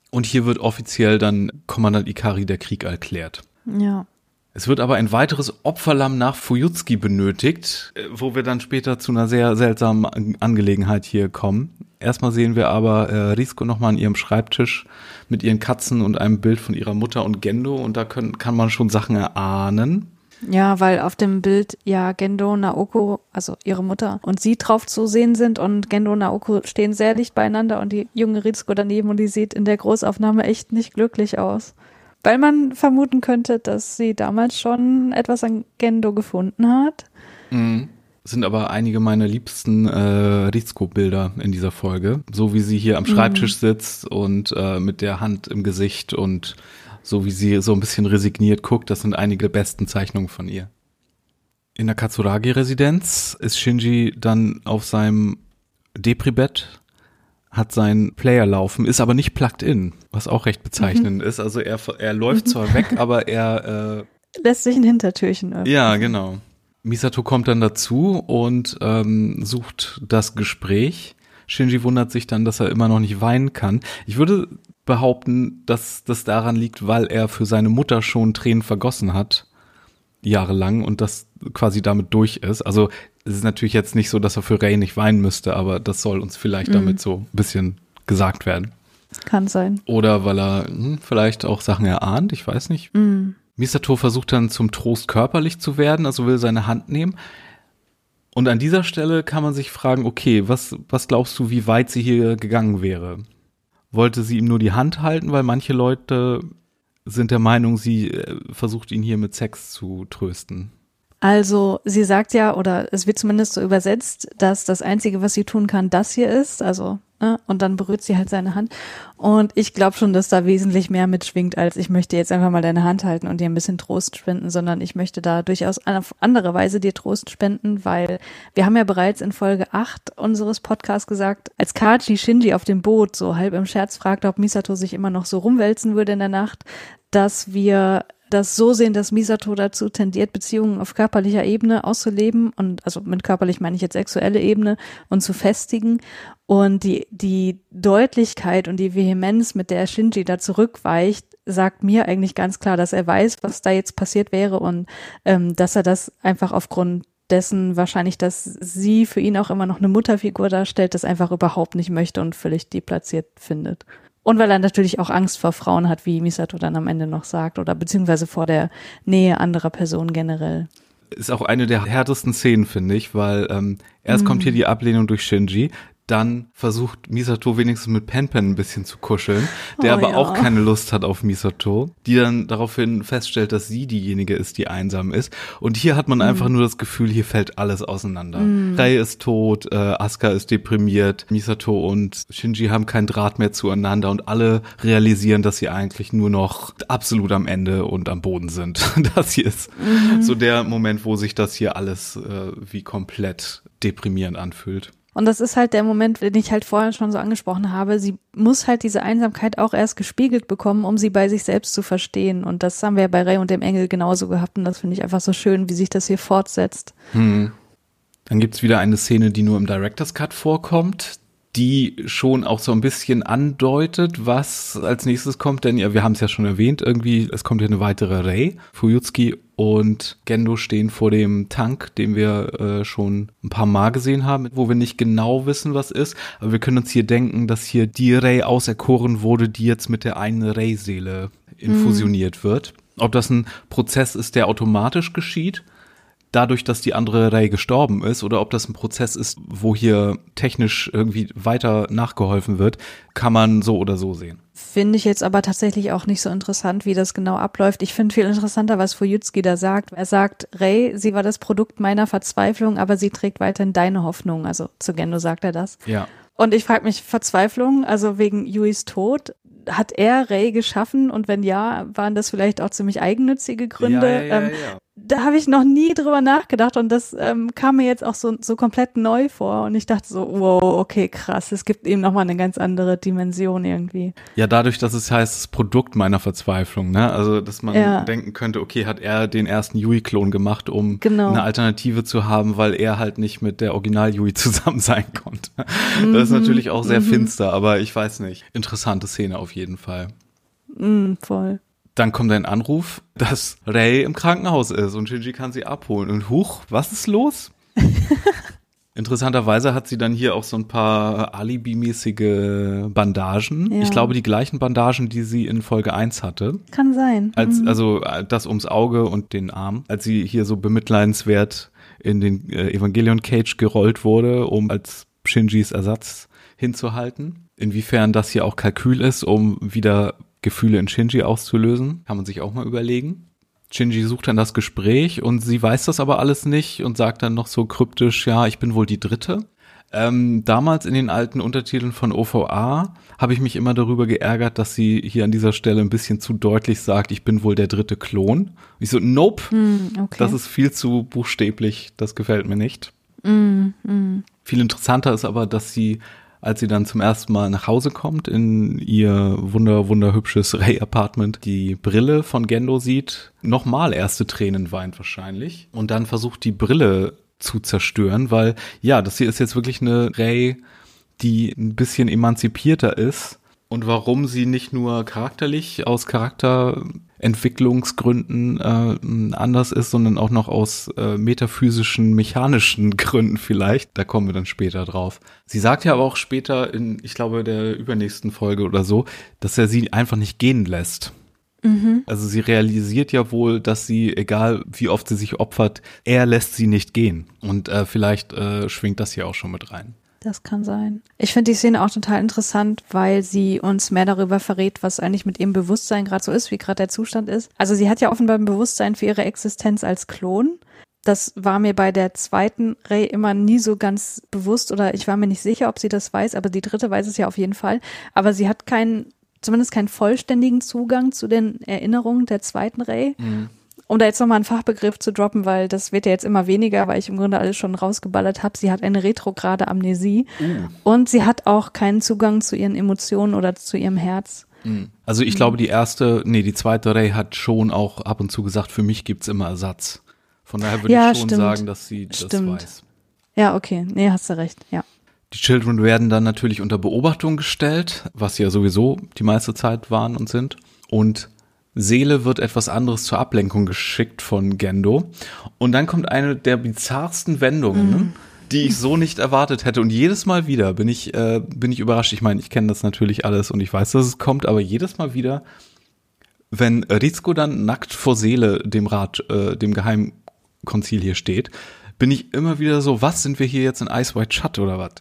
Und hier wird offiziell dann Kommandant Ikari der Krieg erklärt. Ja. Es wird aber ein weiteres Opferlamm nach Fujutski benötigt, äh, wo wir dann später zu einer sehr seltsamen Angelegenheit hier kommen. Erstmal sehen wir aber äh, Risko nochmal an ihrem Schreibtisch mit ihren Katzen und einem Bild von ihrer Mutter und Gendo und da können, kann man schon Sachen erahnen. Ja, weil auf dem Bild ja Gendo, Naoko, also ihre Mutter und sie drauf zu sehen sind und Gendo und Naoko stehen sehr dicht beieinander und die junge Ritsuko daneben und die sieht in der Großaufnahme echt nicht glücklich aus. Weil man vermuten könnte, dass sie damals schon etwas an Gendo gefunden hat. Mhm. Sind aber einige meiner liebsten äh, Rizko-Bilder in dieser Folge. So wie sie hier am Schreibtisch mhm. sitzt und äh, mit der Hand im Gesicht und so wie sie so ein bisschen resigniert guckt, das sind einige besten Zeichnungen von ihr. In der Katsuragi-Residenz ist Shinji dann auf seinem Depri-Bett, hat seinen Player laufen, ist aber nicht plugged in, was auch recht bezeichnend mhm. ist. Also er, er läuft zwar weg, aber er äh, lässt sich ein Hintertürchen öffnen. Ja, genau. Misato kommt dann dazu und ähm, sucht das Gespräch. Shinji wundert sich dann, dass er immer noch nicht weinen kann. Ich würde behaupten, dass das daran liegt, weil er für seine Mutter schon Tränen vergossen hat, jahrelang, und das quasi damit durch ist. Also es ist natürlich jetzt nicht so, dass er für Ray nicht weinen müsste, aber das soll uns vielleicht mhm. damit so ein bisschen gesagt werden. Kann sein. Oder weil er hm, vielleicht auch Sachen erahnt, ich weiß nicht. Mhm. Misato versucht dann zum Trost körperlich zu werden, also will seine Hand nehmen. Und an dieser Stelle kann man sich fragen, okay, was, was glaubst du, wie weit sie hier gegangen wäre? wollte sie ihm nur die Hand halten, weil manche Leute sind der Meinung, sie äh, versucht ihn hier mit Sex zu trösten. Also sie sagt ja, oder es wird zumindest so übersetzt, dass das Einzige, was sie tun kann, das hier ist. Also Ne? Und dann berührt sie halt seine Hand. Und ich glaube schon, dass da wesentlich mehr mitschwingt, als ich möchte jetzt einfach mal deine Hand halten und dir ein bisschen Trost spenden, sondern ich möchte da durchaus auf andere Weise dir Trost spenden, weil wir haben ja bereits in Folge 8 unseres Podcasts gesagt, als Kaji Shinji auf dem Boot so halb im Scherz fragte, ob Misato sich immer noch so rumwälzen würde in der Nacht, dass wir das so sehen, dass Misato dazu tendiert, Beziehungen auf körperlicher Ebene auszuleben und also mit körperlich meine ich jetzt sexuelle Ebene und zu festigen und die die Deutlichkeit und die Vehemenz, mit der Shinji da zurückweicht, sagt mir eigentlich ganz klar, dass er weiß, was da jetzt passiert wäre und ähm, dass er das einfach aufgrund dessen wahrscheinlich, dass sie für ihn auch immer noch eine Mutterfigur darstellt, das einfach überhaupt nicht möchte und völlig deplatziert findet. Und weil er natürlich auch Angst vor Frauen hat, wie Misato dann am Ende noch sagt, oder beziehungsweise vor der Nähe anderer Personen generell. Ist auch eine der härtesten Szenen, finde ich, weil ähm, erst mhm. kommt hier die Ablehnung durch Shinji, dann versucht Misato wenigstens mit Pen Pen ein bisschen zu kuscheln, der oh, aber ja. auch keine Lust hat auf Misato, die dann daraufhin feststellt, dass sie diejenige ist, die einsam ist. Und hier hat man mhm. einfach nur das Gefühl, hier fällt alles auseinander. Mhm. Rei ist tot, äh, Asuka ist deprimiert, Misato und Shinji haben keinen Draht mehr zueinander und alle realisieren, dass sie eigentlich nur noch absolut am Ende und am Boden sind. Das hier ist mhm. so der Moment, wo sich das hier alles äh, wie komplett deprimierend anfühlt. Und das ist halt der Moment, den ich halt vorher schon so angesprochen habe. Sie muss halt diese Einsamkeit auch erst gespiegelt bekommen, um sie bei sich selbst zu verstehen. Und das haben wir ja bei Ray und dem Engel genauso gehabt. Und das finde ich einfach so schön, wie sich das hier fortsetzt. Hm. Dann gibt's wieder eine Szene, die nur im Director's Cut vorkommt die schon auch so ein bisschen andeutet, was als nächstes kommt, denn ja, wir haben es ja schon erwähnt, irgendwie, es kommt ja eine weitere Ray. Fuyutsuki und Gendo stehen vor dem Tank, den wir äh, schon ein paar Mal gesehen haben, wo wir nicht genau wissen, was ist, aber wir können uns hier denken, dass hier die Ray auserkoren wurde, die jetzt mit der einen Ray-Seele infusioniert mhm. wird. Ob das ein Prozess ist, der automatisch geschieht, dadurch, dass die andere Ray gestorben ist oder ob das ein Prozess ist, wo hier technisch irgendwie weiter nachgeholfen wird, kann man so oder so sehen. Finde ich jetzt aber tatsächlich auch nicht so interessant, wie das genau abläuft. Ich finde viel interessanter, was Fujitsuki da sagt. Er sagt, Ray, sie war das Produkt meiner Verzweiflung, aber sie trägt weiterhin deine Hoffnung. Also zu Gendo sagt er das. Ja. Und ich frage mich Verzweiflung, also wegen Yuis Tod, hat er Ray geschaffen und wenn ja, waren das vielleicht auch ziemlich eigennützige Gründe? Ja, ja, ja, ähm, ja. Da habe ich noch nie drüber nachgedacht und das ähm, kam mir jetzt auch so, so komplett neu vor und ich dachte so, wow, okay, krass, es gibt eben nochmal eine ganz andere Dimension irgendwie. Ja, dadurch, dass es heißt, das Produkt meiner Verzweiflung, ne? Also, dass man Ja. denken könnte, okay, hat er den ersten Yui-Klon gemacht, um Genau. eine Alternative zu haben, weil er halt nicht mit der Original-Yui zusammen sein konnte. Das Mhm. ist natürlich auch sehr finster, aber ich weiß nicht. Interessante Szene auf jeden Fall. Mm, voll. Dann kommt ein Anruf, dass Ray im Krankenhaus ist und Shinji kann sie abholen. Und huch, was ist los? Interessanterweise hat sie dann hier auch so ein paar Alibi-mäßige Bandagen. Ja. Ich glaube, die gleichen Bandagen, die sie in Folge 1 hatte. Kann sein. Als, also äh, das ums Auge und den Arm, als sie hier so bemitleidenswert in den äh, Evangelion Cage gerollt wurde, um als Shinjis Ersatz hinzuhalten. Inwiefern das hier auch Kalkül ist, um wieder Gefühle in Shinji auszulösen, kann man sich auch mal überlegen. Shinji sucht dann das Gespräch und sie weiß das aber alles nicht und sagt dann noch so kryptisch, ja, ich bin wohl die Dritte. Ähm, damals in den alten Untertiteln von OVA habe ich mich immer darüber geärgert, dass sie hier an dieser Stelle ein bisschen zu deutlich sagt, ich bin wohl der dritte Klon. Ich so, nope, Mm, okay. das ist viel zu buchstäblich, das gefällt mir nicht. mm, mm. Viel interessanter ist aber, dass sie, als sie dann zum ersten Mal nach Hause kommt, in ihr wunder, wunderhübsches Ray-Apartment, die Brille von Gendo sieht, nochmal erste Tränen weint wahrscheinlich. Und dann versucht die Brille zu zerstören, weil, ja, das hier ist jetzt wirklich eine Ray, die ein bisschen emanzipierter ist. Und warum sie nicht nur charakterlich aus Charakterentwicklungsgründen äh, anders ist, sondern auch noch aus äh, metaphysischen, mechanischen Gründen vielleicht. Da kommen wir dann später drauf. Sie sagt ja aber auch später in, ich glaube, der übernächsten Folge oder so, dass er sie einfach nicht gehen lässt. Also sie realisiert ja wohl, dass sie, egal wie oft sie sich opfert, er lässt sie nicht gehen. Und äh, vielleicht äh, schwingt das hier auch schon mit rein. Das kann sein. Ich finde die Szene auch total interessant, weil sie uns mehr darüber verrät, was eigentlich mit ihrem Bewusstsein gerade so ist, wie gerade der Zustand ist. Also sie hat ja offenbar ein Bewusstsein für ihre Existenz als Klon. Das war mir bei der zweiten Ray immer nie so ganz bewusst oder ich war mir nicht sicher, ob sie das weiß, aber die dritte weiß es ja auf jeden Fall. Aber sie hat keinen, zumindest keinen vollständigen Zugang zu den Erinnerungen der zweiten Ray. Um da jetzt nochmal einen Fachbegriff zu droppen, weil das wird ja jetzt immer weniger, weil ich im Grunde alles schon rausgeballert habe. Sie hat eine retrograde Amnesie und sie hat auch keinen Zugang zu ihren Emotionen oder zu ihrem Herz. Also ich glaube, die erste, nee, die zweite Ray hat schon auch ab und zu gesagt, für mich gibt's immer Ersatz. Von daher würde Ja, ich schon stimmt. sagen, dass sie das Stimmt. weiß. Ja, okay. Nee, hast du recht. Ja. Die Children werden dann natürlich unter Beobachtung gestellt, was sie ja sowieso die meiste Zeit waren und sind. Und Seele wird etwas anderes zur Ablenkung geschickt von Gendo. Und dann kommt eine der bizarrsten Wendungen, ne, die ich so nicht erwartet hätte. Und jedes Mal wieder bin ich, äh, bin ich überrascht. Ich meine, ich kenne das natürlich alles und ich weiß, dass es kommt, aber jedes Mal wieder, wenn Rizko dann nackt vor Seele dem Rat, äh, dem Geheimkonzil hier steht, bin ich immer wieder so, was sind wir hier jetzt in Ice White Shut oder was?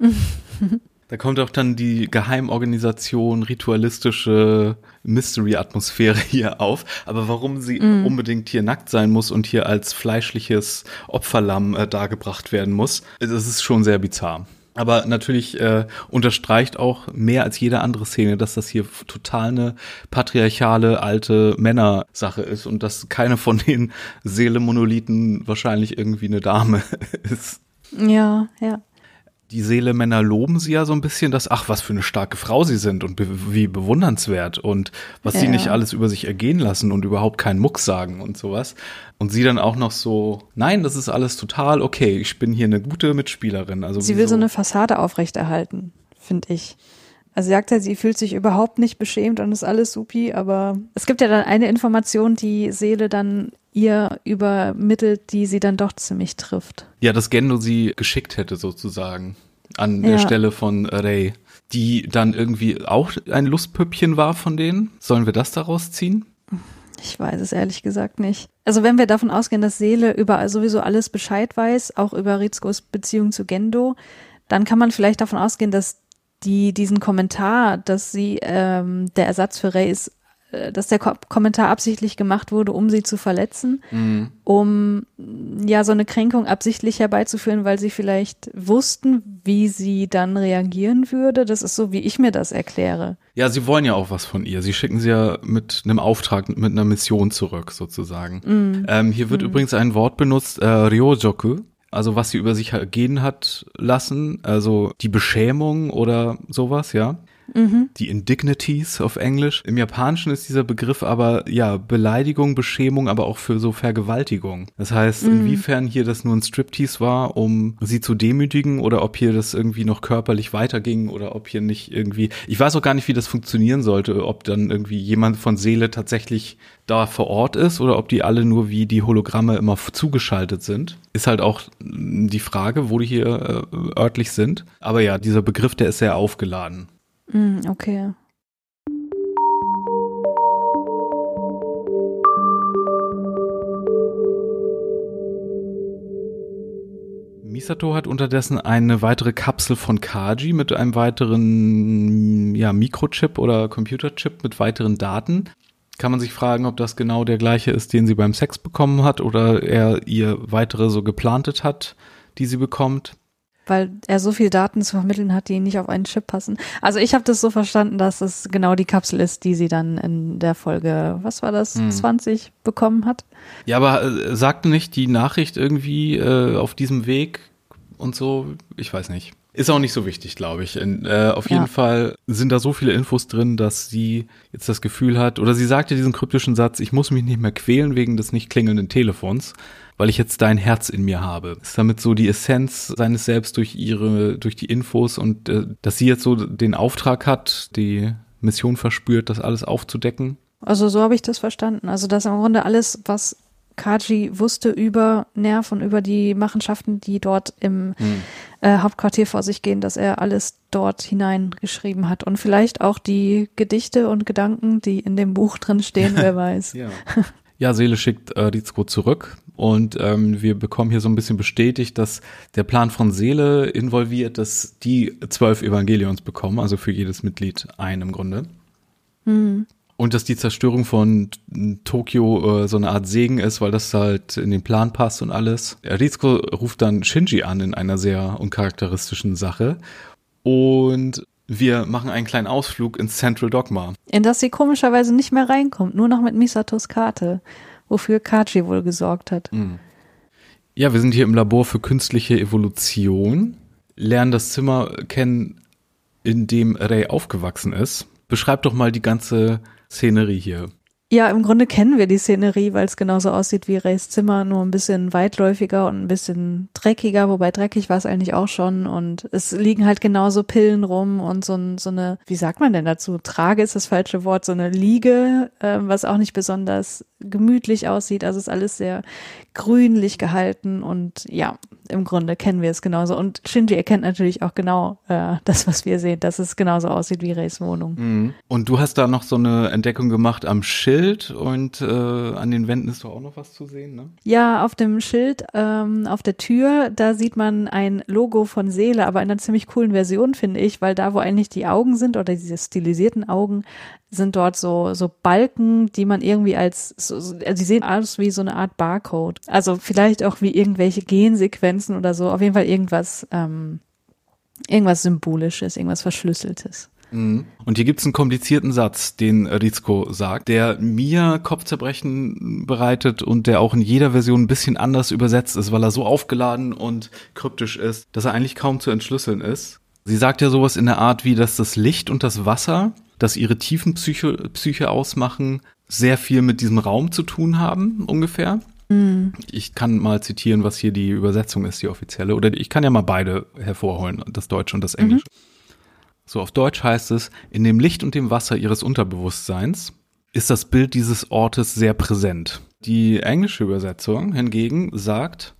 Da kommt auch dann die Geheimorganisation, ritualistische Mystery-Atmosphäre hier auf. Aber warum sie unbedingt hier nackt sein muss und hier als fleischliches Opferlamm äh, dargebracht werden muss, das ist schon sehr bizarr. Aber natürlich äh, unterstreicht auch mehr als jede andere Szene, dass das hier total eine patriarchale alte Männersache ist und dass keine von den Seele-Monolithen wahrscheinlich irgendwie eine Dame ist Ja, ja. Die Seele-Männer loben sie ja so ein bisschen, dass, ach, was für eine starke Frau sie sind und be wie bewundernswert und was sie Ja. nicht alles über sich ergehen lassen und überhaupt keinen Muck sagen und sowas. Und sie dann auch noch so, nein, das ist alles total okay, ich bin hier eine gute Mitspielerin. Also Sie will so eine Fassade aufrechterhalten, finde ich. Also sie sagt ja, sie fühlt sich überhaupt nicht beschämt und ist alles supi, aber es gibt ja dann eine Information, die Seele dann ihr übermittelt, die sie dann doch ziemlich trifft. Ja, dass Gendo sie geschickt hätte sozusagen an der Ja. Stelle von Rey, die dann irgendwie auch ein Lustpüppchen war von denen. Sollen wir das daraus ziehen? Ich weiß es ehrlich gesagt nicht. Also wenn wir davon ausgehen, dass Seele über sowieso alles Bescheid weiß, auch über Rizkos Beziehung zu Gendo, dann kann man vielleicht davon ausgehen, dass die diesen Kommentar, dass sie ähm, der Ersatz für Rey ist, äh, dass der Ko Kommentar absichtlich gemacht wurde, um sie zu verletzen, Mhm. um ja so eine Kränkung absichtlich herbeizuführen, weil sie vielleicht wussten, wie sie dann reagieren würde. Das ist so, wie ich mir das erkläre. Ja, sie wollen ja auch was von ihr. Sie schicken sie ja mit einem Auftrag, mit einer Mission zurück, sozusagen. Mhm. Ähm, hier wird übrigens ein Wort benutzt, äh, Ryojoku, also was sie über sich gehen hat lassen, also die Beschämung oder sowas, ja. Mhm. Die Indignities auf Englisch. Im Japanischen ist dieser Begriff aber, ja, Beleidigung, Beschämung, aber auch für so Vergewaltigung. Das heißt, inwiefern hier das nur ein Striptease war, um sie zu demütigen oder ob hier das irgendwie noch körperlich weiterging oder ob hier nicht irgendwie, ich weiß auch gar nicht, wie das funktionieren sollte, ob dann irgendwie jemand von Seele tatsächlich da vor Ort ist oder ob die alle nur wie die Hologramme immer zugeschaltet sind. Ist halt auch mm, die Frage, wo die hier äh, örtlich sind. Aber ja, dieser Begriff, der ist sehr aufgeladen. Mhm, okay. Misato hat unterdessen eine weitere Kapsel von Kaji mit einem weiteren ja, Mikrochip oder Computerchip mit weiteren Daten. Kann man sich fragen, ob das genau der gleiche ist, den sie beim Sex bekommen hat oder er ihr weitere so geplantet hat, die sie bekommt. Weil er so viel Daten zu vermitteln hat, die nicht auf einen Chip passen. Also ich habe das so verstanden, dass es genau die Kapsel ist, die sie dann in der Folge, was war das, Hm. 20 bekommen hat. Ja, aber äh, sagte nicht die Nachricht irgendwie äh, auf diesem Weg und so? Ich weiß nicht. Ist auch nicht so wichtig, glaube ich. In, äh, auf jeden Ja. Fall sind da so viele Infos drin, dass sie jetzt das Gefühl hat, oder sie sagte diesen kryptischen Satz, ich muss mich nicht mehr quälen wegen des nicht klingelnden Telefons, weil ich jetzt dein Herz in mir habe. Ist damit so die Essenz seines Selbst durch ihre, durch die Infos und äh, dass sie jetzt so den Auftrag hat, die Mission verspürt, das alles aufzudecken. Also so habe ich das verstanden. Also dass im Grunde alles, was Kaji wusste über Nerv und über die Machenschaften, die dort im äh, Hauptquartier vor sich gehen, dass er alles dort hineingeschrieben hat. Und vielleicht auch die Gedichte und Gedanken, die in dem Buch drin stehen, wer weiß. Ja. Ja, Seele schickt äh, Rizko zurück und ähm, wir bekommen hier so ein bisschen bestätigt, dass der Plan von Seele involviert, dass die zwölf Evangelions bekommen, also für jedes Mitglied ein im Grunde. Und dass die Zerstörung von Tokio äh, so eine Art Segen ist, weil das halt in den Plan passt und alles. Rizko ruft dann Shinji an in einer sehr uncharakteristischen Sache. Und wir machen einen kleinen Ausflug ins Central Dogma. In das sie komischerweise nicht mehr reinkommt, nur noch mit Misatos Karte, wofür Kaji wohl gesorgt hat. Ja, wir sind hier im Labor für künstliche Evolution, lernen das Zimmer kennen, in dem Ray aufgewachsen ist. Beschreib doch mal die ganze Szenerie hier. Ja, im Grunde kennen wir die Szenerie, weil es genauso aussieht wie Rays Zimmer, nur ein bisschen weitläufiger und ein bisschen dreckiger, wobei dreckig war es eigentlich auch schon. Und es liegen halt genauso Pillen rum und so, so eine, wie sagt man denn dazu? Trage ist das falsche Wort, so eine Liege, ähm, was auch nicht besonders gemütlich aussieht. Also ist alles sehr grünlich gehalten und ja, im Grunde kennen wir es genauso. Und Shinji erkennt natürlich auch genau äh, das, was wir sehen, dass es genauso aussieht wie Rays Wohnung. Und du hast da noch so eine Entdeckung gemacht am Schild und äh, an den Wänden ist doch auch noch was zu sehen, ne? Ja, auf dem Schild, ähm, auf der Tür, da sieht man ein Logo von Seele, aber in einer ziemlich coolen Version, finde ich, weil da, wo eigentlich die Augen sind oder diese stilisierten Augen, sind dort so, so Balken, die man irgendwie als, so, so- also die sehen aus wie so eine Art Barcode. Also vielleicht auch wie irgendwelche Gensequenzen oder so. Auf jeden Fall irgendwas, ähm, irgendwas Symbolisches, irgendwas Verschlüsseltes. Und hier gibt's einen komplizierten Satz, den Rizko sagt, der mir Kopfzerbrechen bereitet und der auch in jeder Version ein bisschen anders übersetzt ist, weil er so aufgeladen und kryptisch ist, dass er eigentlich kaum zu entschlüsseln ist. Sie sagt ja sowas in der Art wie, dass das Licht und das Wasser, das ihre Tiefenpsyche Psyche ausmachen, sehr viel mit diesem Raum zu tun haben, ungefähr. Ich kann mal zitieren, was hier die Übersetzung ist, die offizielle. Oder ich kann ja mal beide hervorholen, das Deutsche und das Englische. So auf Deutsch heißt es, in dem Licht und dem Wasser ihres Unterbewusstseins ist das Bild dieses Ortes sehr präsent. Die englische Übersetzung hingegen sagt,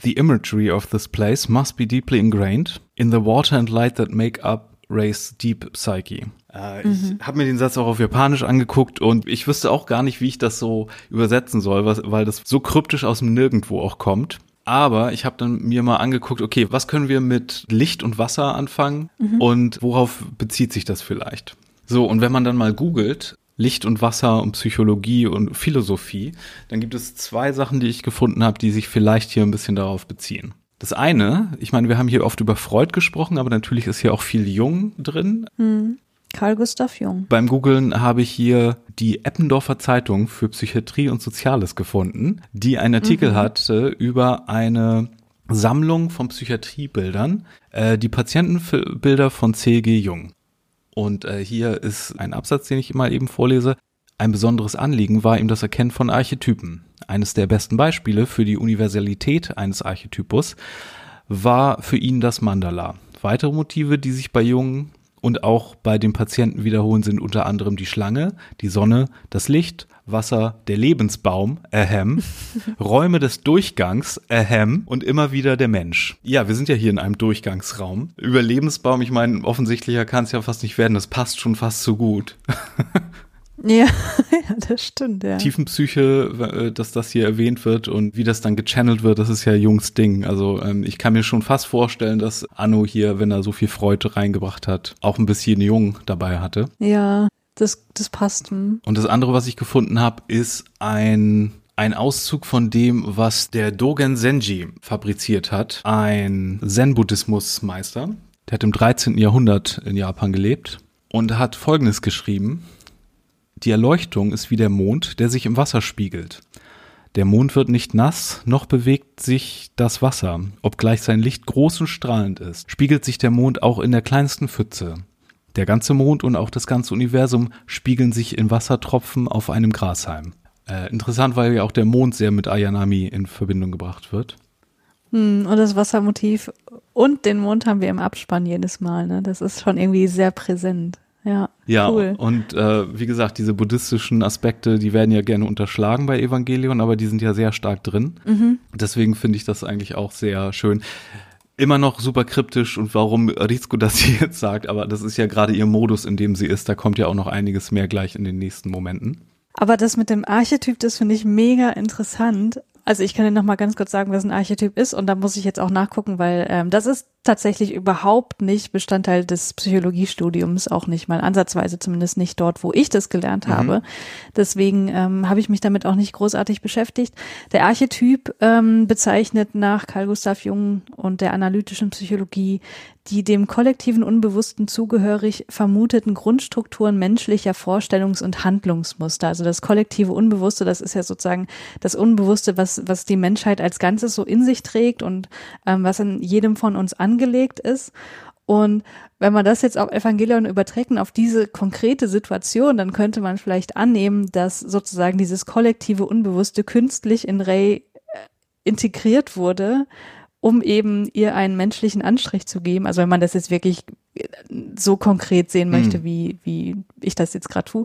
The imagery of this place must be deeply ingrained in the water and light that make up Ray's deep psyche. Äh, ich habe mir den Satz auch auf Japanisch angeguckt und ich wüsste auch gar nicht, wie ich das so übersetzen soll, was, weil das so kryptisch aus dem Nirgendwo auch kommt. Aber ich habe dann mir mal angeguckt, okay, was können wir mit Licht und Wasser anfangen und worauf bezieht sich das vielleicht? So, und wenn man dann mal googelt, Licht und Wasser und Psychologie und Philosophie, dann gibt es zwei Sachen, die ich gefunden habe, die sich vielleicht hier ein bisschen darauf beziehen. Das eine, ich meine, wir haben hier oft über Freud gesprochen, aber natürlich ist hier auch viel Jung drin. Hm. Karl Gustav Jung. Beim Googlen habe ich hier die Eppendorfer Zeitung für Psychiatrie und Soziales gefunden, die einen Artikel mhm. hatte über eine Sammlung von Psychiatriebildern, äh, die Patientenbilder von C.G. Jung. Und äh, hier ist ein Absatz, den ich mal eben vorlese. Ein besonderes Anliegen war ihm das Erkennen von Archetypen. Eines der besten Beispiele für die Universalität eines Archetypus war für ihn das Mandala. Weitere Motive, die sich bei Jung und auch bei den Patienten wiederholen, sind unter anderem die Schlange, die Sonne, das Licht, Wasser, der Lebensbaum, ahem, Räume des Durchgangs, ahem, und immer wieder der Mensch. Ja, wir sind ja hier in einem Durchgangsraum. Über Lebensbaum, ich meine, offensichtlicher kann es ja fast nicht werden, das passt schon fast zu gut. Ja, ja, das stimmt, ja. Tiefenpsyche, äh, dass das hier erwähnt wird und wie das dann gechannelt wird, das ist ja Jungs Ding. Also ähm, ich kann mir schon fast vorstellen, dass Anno hier, wenn er so viel Freude reingebracht hat, auch ein bisschen Jung dabei hatte. Ja, das, das passt. Hm. Und das andere, was ich gefunden habe, ist ein ein Auszug von dem, was der Dogen Senji fabriziert hat, ein Zen-Buddhismus-Meister. Der hat im 13. Jahrhundert in Japan gelebt und hat Folgendes geschrieben. Die Erleuchtung ist wie der Mond, der sich im Wasser spiegelt. Der Mond wird nicht nass, noch bewegt sich das Wasser. Obgleich sein Licht groß und strahlend ist, spiegelt sich der Mond auch in der kleinsten Pfütze. Der ganze Mond und auch das ganze Universum spiegeln sich in Wassertropfen auf einem Grashalm. Äh, interessant, weil ja auch der Mond sehr mit Ayanami in Verbindung gebracht wird. Hm, und das Wassermotiv und den Mond haben wir im Abspann jedes Mal. Ne? Das ist schon irgendwie sehr präsent. Ja, ja cool. und äh, wie gesagt, diese buddhistischen Aspekte, die werden ja gerne unterschlagen bei Evangelion, aber die sind ja sehr stark drin. Mhm. Deswegen finde ich das eigentlich auch sehr schön. Immer noch super kryptisch und warum Rizko das jetzt sagt, aber das ist ja gerade ihr Modus, in dem sie ist. Da kommt ja auch noch einiges mehr gleich in den nächsten Momenten. Aber das mit dem Archetyp, das finde ich mega interessant. Also ich kann dir noch mal ganz kurz sagen, was ein Archetyp ist und da muss ich jetzt auch nachgucken, weil ähm, das ist tatsächlich überhaupt nicht Bestandteil des Psychologiestudiums, auch nicht mal ansatzweise, zumindest nicht dort, wo ich das gelernt mhm. habe. Deswegen ähm, habe ich mich damit auch nicht großartig beschäftigt. Der Archetyp ähm, bezeichnet nach Carl Gustav Jung und der analytischen Psychologie die dem kollektiven Unbewussten zugehörig vermuteten Grundstrukturen menschlicher Vorstellungs- und Handlungsmuster. Also das kollektive Unbewusste, das ist ja sozusagen das Unbewusste, was, was die Menschheit als Ganzes so in sich trägt und ähm, was in jedem von uns angelegt ist. Und wenn man das jetzt auf Evangelion überträgt und auf diese konkrete Situation, dann könnte man vielleicht annehmen, dass sozusagen dieses kollektive Unbewusste künstlich in Ray äh, integriert wurde, um eben ihr einen menschlichen Anstrich zu geben. Also wenn man das jetzt wirklich äh, so konkret sehen möchte, mhm. wie, wie ich das jetzt gerade tue,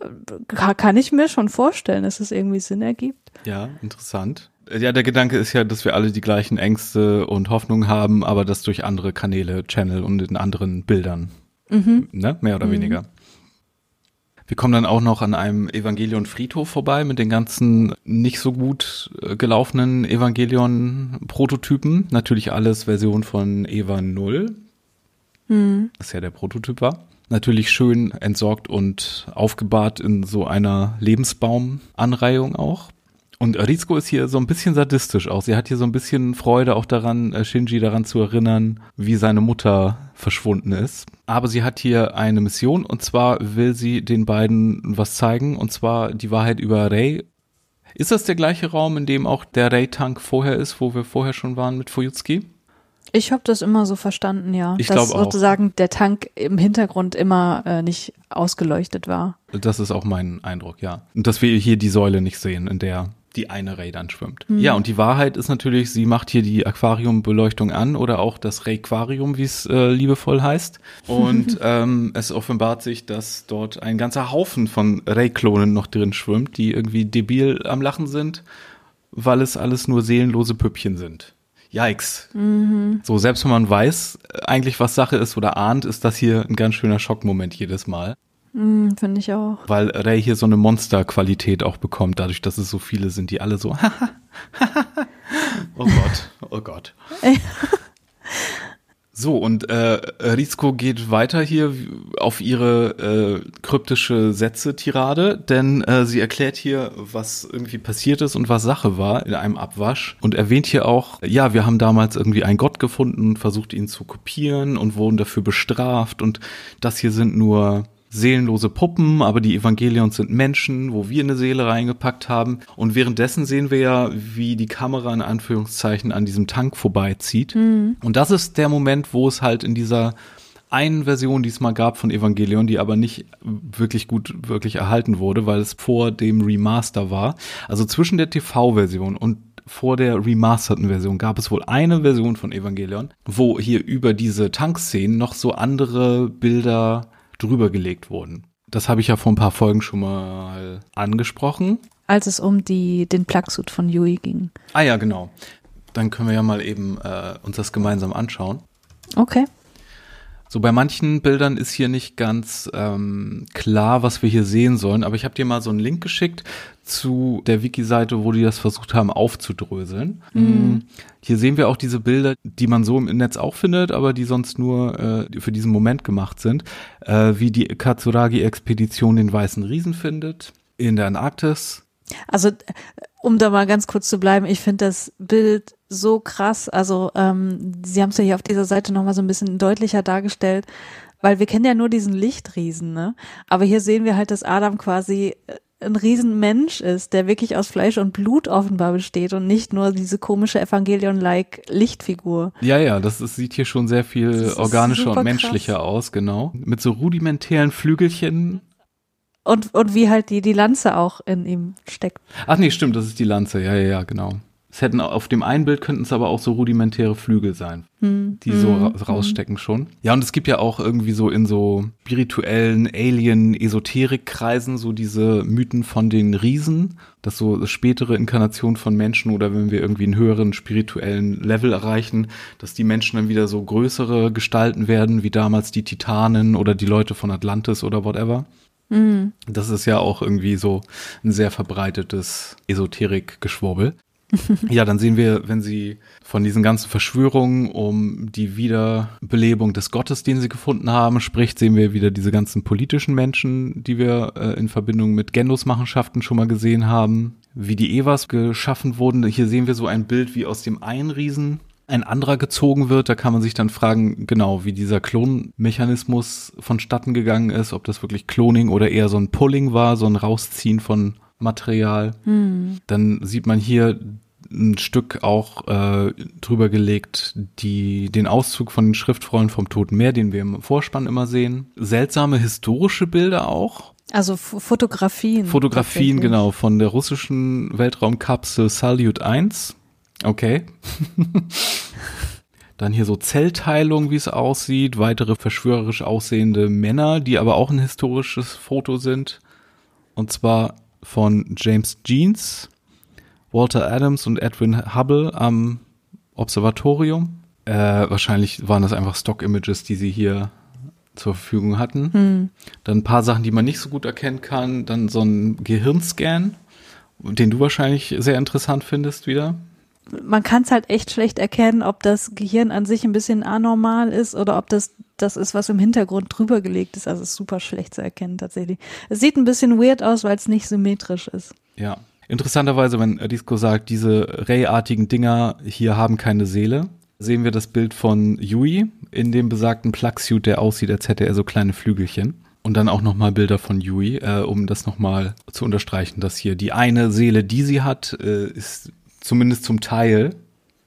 äh, kann ich mir schon vorstellen, dass es irgendwie Sinn ergibt. Ja, interessant. Ja, der Gedanke ist ja, dass wir alle die gleichen Ängste und Hoffnungen haben, aber das durch andere Kanäle, Channel und in anderen Bildern. Mhm. Ne? Mehr oder mhm. weniger. Wir kommen dann auch noch an einem Evangelion Friedhof vorbei mit den ganzen nicht so gut äh, gelaufenen Evangelion Prototypen. Natürlich alles Version von Eva 0. Mhm. Das ja der Prototyp war. Natürlich schön entsorgt und aufgebahrt in so einer Lebensbaumanreihung auch. Und Rizko ist hier so ein bisschen sadistisch auch. Sie hat hier so ein bisschen Freude auch daran, äh, Shinji daran zu erinnern, wie seine Mutter verschwunden ist. Aber sie hat hier eine Mission und zwar will sie den beiden was zeigen und zwar die Wahrheit über Rei. Ist das der gleiche Raum, in dem auch der Rei-Tank vorher ist, wo wir vorher schon waren mit Fuyutsuki? Ich habe das immer so verstanden, ja. Ich dass sozusagen der Tank im Hintergrund immer äh, nicht ausgeleuchtet war. Das ist auch mein Eindruck, ja. Und dass wir hier die Säule nicht sehen, in der die eine Ray dann schwimmt. Mhm. Ja, und die Wahrheit ist natürlich, sie macht hier die Aquariumbeleuchtung an oder auch das Rayquarium, wie es äh, liebevoll heißt. Und ähm, es offenbart sich, dass dort ein ganzer Haufen von Ray-Klonen noch drin schwimmt, die irgendwie debil am Lachen sind, weil es alles nur seelenlose Püppchen sind. Yikes. Mhm. So, selbst wenn man weiß äh, eigentlich, was Sache ist oder ahnt, ist das hier ein ganz schöner Schockmoment jedes Mal. Mm, Finde ich auch. Weil Ray hier so eine Monsterqualität auch bekommt, dadurch, dass es so viele sind, die alle so, oh Gott, oh Gott. So, und äh, Rizko geht weiter hier auf ihre äh, kryptische Sätze-Tirade, denn äh, sie erklärt hier, was irgendwie passiert ist und was Sache war in einem Abwasch und erwähnt hier auch, ja, wir haben damals irgendwie einen Gott gefunden, versucht ihn zu kopieren und wurden dafür bestraft und das hier sind nur seelenlose Puppen, aber die Evangelions sind Menschen, wo wir eine Seele reingepackt haben. Und währenddessen sehen wir ja, wie die Kamera in Anführungszeichen an diesem Tank vorbeizieht. Mhm. Und das ist der Moment, wo es halt in dieser einen Version, die es mal gab von Evangelion, die aber nicht wirklich gut wirklich erhalten wurde, weil es vor dem Remaster war. Also zwischen der TV-Version und vor der remasterten Version gab es wohl eine Version von Evangelion, wo hier über diese Tankszenen noch so andere Bilder drüber gelegt wurden. Das habe ich ja vor ein paar Folgen schon mal angesprochen. Als es um die, den Plugsuit von Yui ging. Ah ja, genau. Dann können wir ja mal eben äh, uns das gemeinsam anschauen. Okay. So bei manchen Bildern ist hier nicht ganz ähm, klar, was wir hier sehen sollen, aber ich habe dir mal so einen Link geschickt zu der Wiki-Seite, wo die das versucht haben aufzudröseln. Mhm. Hier sehen wir auch diese Bilder, die man so im Netz auch findet, aber die sonst nur äh, für diesen Moment gemacht sind, äh, wie die Katsuragi-Expedition den Weißen Riesen findet in der Antarktis. Also um da mal ganz kurz zu bleiben, ich finde das Bild so krass. Also ähm, Sie haben es ja hier auf dieser Seite nochmal so ein bisschen deutlicher dargestellt, weil wir kennen ja nur diesen Lichtriesen, ne? Aber hier sehen wir halt, dass Adam quasi äh, ein Riesenmensch ist, der wirklich aus Fleisch und Blut offenbar besteht und nicht nur diese komische Evangelion-like Lichtfigur. Ja, ja, das ist, sieht hier schon sehr viel organischer und menschlicher krass. aus, genau. Mit so rudimentären Flügelchen und, und wie halt die, die Lanze auch in ihm steckt. Ach nee, stimmt, das ist die Lanze, ja, ja, ja, genau. Es hätten auf dem einen Bild könnten es aber auch so rudimentäre Flügel sein, hm. die so hm. rausstecken schon. Ja, und es gibt ja auch irgendwie so in so spirituellen Alien-Esoterik-Kreisen so diese Mythen von den Riesen, dass so spätere Inkarnationen von Menschen oder wenn wir irgendwie einen höheren spirituellen Level erreichen, dass die Menschen dann wieder so größere Gestalten werden, wie damals die Titanen oder die Leute von Atlantis oder whatever. Mhm. Das ist ja auch irgendwie so ein sehr verbreitetes Esoterik-Geschwurbel. ja, dann sehen wir, wenn sie von diesen ganzen Verschwörungen um die Wiederbelebung des Gottes, den sie gefunden haben, spricht, sehen wir wieder diese ganzen politischen Menschen, die wir äh, in Verbindung mit Gendos-Machenschaften schon mal gesehen haben, wie die Evas geschaffen wurden. Hier sehen wir so ein Bild wie aus dem Einriesen ein anderer gezogen wird. Da kann man sich dann fragen, genau, wie dieser Klonmechanismus vonstatten gegangen ist, ob das wirklich Cloning oder eher so ein Pulling war, so ein Rausziehen von Material. Hm. Dann sieht man hier ein Stück auch äh, drüber gelegt, die den Auszug von den Schriftrollen vom Toten Meer, den wir im Vorspann immer sehen. Seltsame historische Bilder auch. Also F Fotografien. Fotografien, genau, von der russischen Weltraumkapsel Salyut 1 Okay. Dann hier so Zellteilung, wie es aussieht, weitere verschwörerisch aussehende Männer, die aber auch ein historisches Foto sind. Und zwar von James Jeans, Walter Adams und Edwin Hubble am Observatorium. Äh, wahrscheinlich waren das einfach Stock-Images, die sie hier zur Verfügung hatten. Hm. Dann ein paar Sachen, die man nicht so gut erkennen kann. Dann so ein Gehirnscan, den du wahrscheinlich sehr interessant findest wieder man kann es halt echt schlecht erkennen, ob das Gehirn an sich ein bisschen anormal ist oder ob das das ist, was im Hintergrund drüber gelegt ist. Also ist super schlecht zu erkennen tatsächlich. Es sieht ein bisschen weird aus, weil es nicht symmetrisch ist. Ja. Interessanterweise, wenn Disco sagt, diese Ray-artigen Dinger hier haben keine Seele, sehen wir das Bild von Yui in dem besagten Plugsuit, der aussieht, als hätte er so kleine Flügelchen. Und dann auch nochmal Bilder von Yui, äh, um das nochmal zu unterstreichen, dass hier die eine Seele, die sie hat, äh, ist zumindest zum Teil,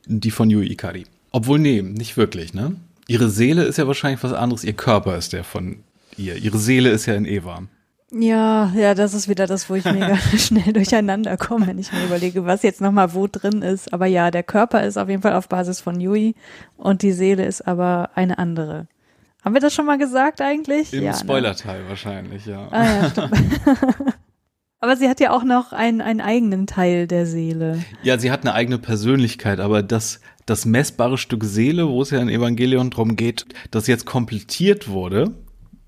die von Yui Ikari. Obwohl, nee, nicht wirklich, ne? Ihre Seele ist ja wahrscheinlich was anderes, ihr Körper ist der von ihr. Ihre Seele ist ja in Eva. Ja, ja, das ist wieder das, wo ich mega schnell durcheinander komme, wenn ich mir überlege, was jetzt nochmal wo drin ist. Aber ja, der Körper ist auf jeden Fall auf Basis von Yui und die Seele ist aber eine andere. Haben wir das schon mal gesagt eigentlich? Im ja, ne? Spoilerteil ne? wahrscheinlich, ja. Ah, ja, stimmt. Aber sie hat ja auch noch einen, einen eigenen Teil der Seele. Ja, sie hat eine eigene Persönlichkeit, aber das, das messbare Stück Seele, wo es ja in Evangelion drum geht, das jetzt komplettiert wurde,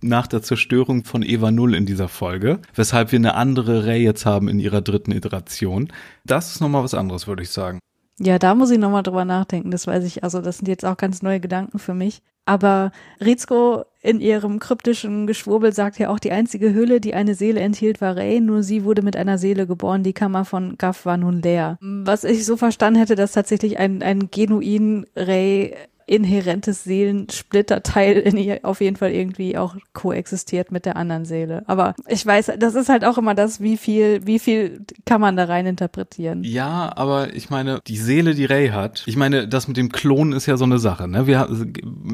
nach der Zerstörung von Eva Null in dieser Folge, weshalb wir eine andere Ray jetzt haben in ihrer dritten Iteration. Das ist nochmal was anderes, würde ich sagen. Ja, da muss ich nochmal drüber nachdenken. Das weiß ich. Also, das sind jetzt auch ganz neue Gedanken für mich. Aber Rizko in ihrem kryptischen Geschwurbel sagt ja auch, die einzige Hülle, die eine Seele enthielt, war Ray. Nur sie wurde mit einer Seele geboren. Die Kammer von Gaff war nun leer. Was ich so verstanden hätte, dass tatsächlich ein, ein genuin Ray inhärentes Seelensplitterteil in ihr auf jeden Fall irgendwie auch koexistiert mit der anderen Seele. Aber ich weiß, das ist halt auch immer das, wie viel, wie viel kann man da rein interpretieren. Ja, aber ich meine, die Seele, die Ray hat, ich meine, das mit dem Klonen ist ja so eine Sache, ne? Wir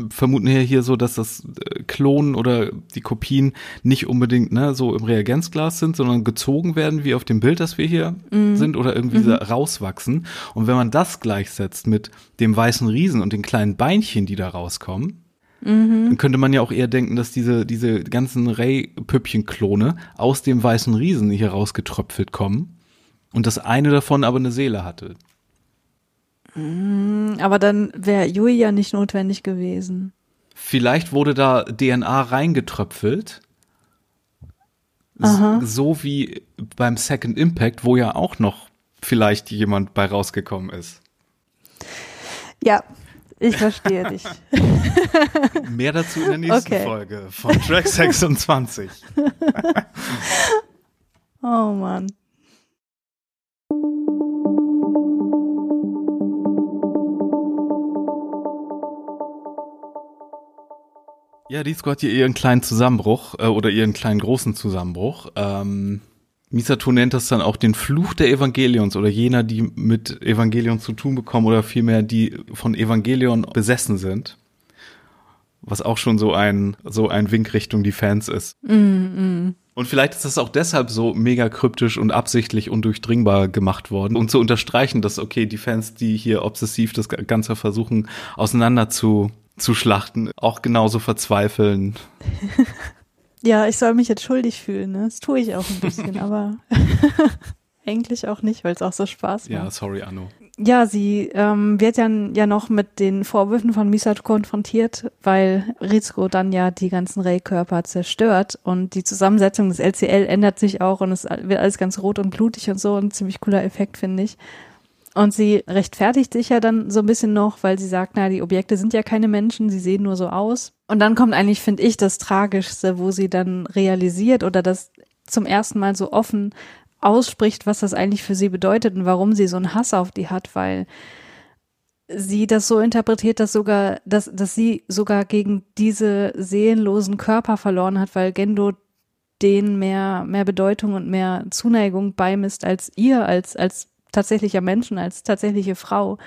vermuten ja hier so, dass das äh, Klonen oder die Kopien nicht unbedingt, ne, so im Reagenzglas sind, sondern gezogen werden, wie auf dem Bild, das wir hier mhm. sind, oder irgendwie mhm. rauswachsen. Und wenn man das gleichsetzt mit dem weißen Riesen und den kleinen Beinchen, die da rauskommen, mhm. dann könnte man ja auch eher denken, dass diese, diese ganzen Ray-Püppchen-Klone aus dem weißen Riesen hier rausgetröpfelt kommen und das eine davon aber eine Seele hatte. Mhm, aber dann wäre Yui ja nicht notwendig gewesen. Vielleicht wurde da DNA reingetröpfelt. Aha. So wie beim Second Impact, wo ja auch noch vielleicht jemand bei rausgekommen ist. Ja, ich verstehe dich. Mehr dazu in der nächsten okay. Folge von Track 26. oh Mann. Ja, Disco hat hier ihren kleinen Zusammenbruch äh, oder ihren kleinen großen Zusammenbruch. Ähm, Misato nennt das dann auch den Fluch der Evangelions oder jener, die mit Evangelion zu tun bekommen oder vielmehr die von Evangelion besessen sind. Was auch schon so ein, so ein Wink Richtung die Fans ist. Mm, mm. Und vielleicht ist das auch deshalb so mega kryptisch und absichtlich undurchdringbar gemacht worden, um zu unterstreichen, dass, okay, die Fans, die hier obsessiv das Ganze versuchen, auseinander zu, zu schlachten, auch genauso verzweifeln. Ja, ich soll mich jetzt schuldig fühlen, ne? Das tue ich auch ein bisschen, aber eigentlich auch nicht, weil es auch so Spaß macht. Ja, sorry, Anno. Ja, sie ähm, wird dann ja noch mit den Vorwürfen von Misato konfrontiert, weil Rizko dann ja die ganzen Ray-Körper zerstört und die Zusammensetzung des LCL ändert sich auch und es wird alles ganz rot und blutig und so, ein ziemlich cooler Effekt, finde ich. Und sie rechtfertigt sich ja dann so ein bisschen noch, weil sie sagt, na, die Objekte sind ja keine Menschen, sie sehen nur so aus. Und dann kommt eigentlich, finde ich, das Tragischste, wo sie dann realisiert oder das zum ersten Mal so offen ausspricht, was das eigentlich für sie bedeutet und warum sie so einen Hass auf die hat, weil sie das so interpretiert, dass sogar, dass, dass sie sogar gegen diese seelenlosen Körper verloren hat, weil Gendo denen mehr, mehr Bedeutung und mehr Zuneigung beimisst als ihr, als, als tatsächlicher Menschen, als tatsächliche Frau.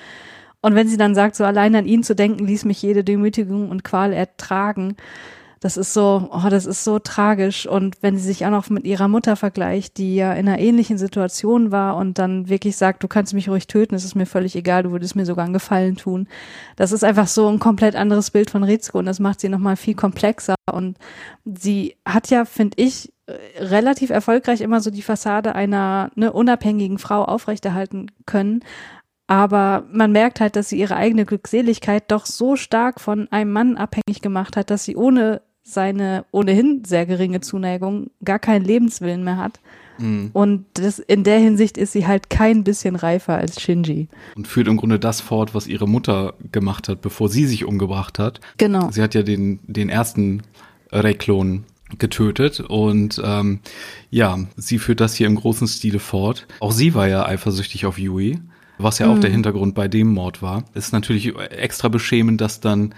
Und wenn sie dann sagt, so allein an ihn zu denken, ließ mich jede Demütigung und Qual ertragen, das ist so, oh, das ist so tragisch. Und wenn sie sich auch noch mit ihrer Mutter vergleicht, die ja in einer ähnlichen Situation war und dann wirklich sagt, du kannst mich ruhig töten, es ist mir völlig egal, du würdest mir sogar einen Gefallen tun. Das ist einfach so ein komplett anderes Bild von Rizko und das macht sie nochmal viel komplexer. Und sie hat ja, finde ich, relativ erfolgreich immer so die Fassade einer ne, unabhängigen Frau aufrechterhalten können. Aber man merkt halt, dass sie ihre eigene Glückseligkeit doch so stark von einem Mann abhängig gemacht hat, dass sie ohne seine ohnehin sehr geringe Zuneigung gar keinen Lebenswillen mehr hat. Mhm. Und das, in der Hinsicht ist sie halt kein bisschen reifer als Shinji. Und führt im Grunde das fort, was ihre Mutter gemacht hat, bevor sie sich umgebracht hat. Genau. Sie hat ja den, den ersten Reklon getötet und ähm, ja, sie führt das hier im großen Stile fort. Auch sie war ja eifersüchtig auf Yui, was ja mhm. auch der Hintergrund bei dem Mord war. Ist natürlich extra beschämend, dass dann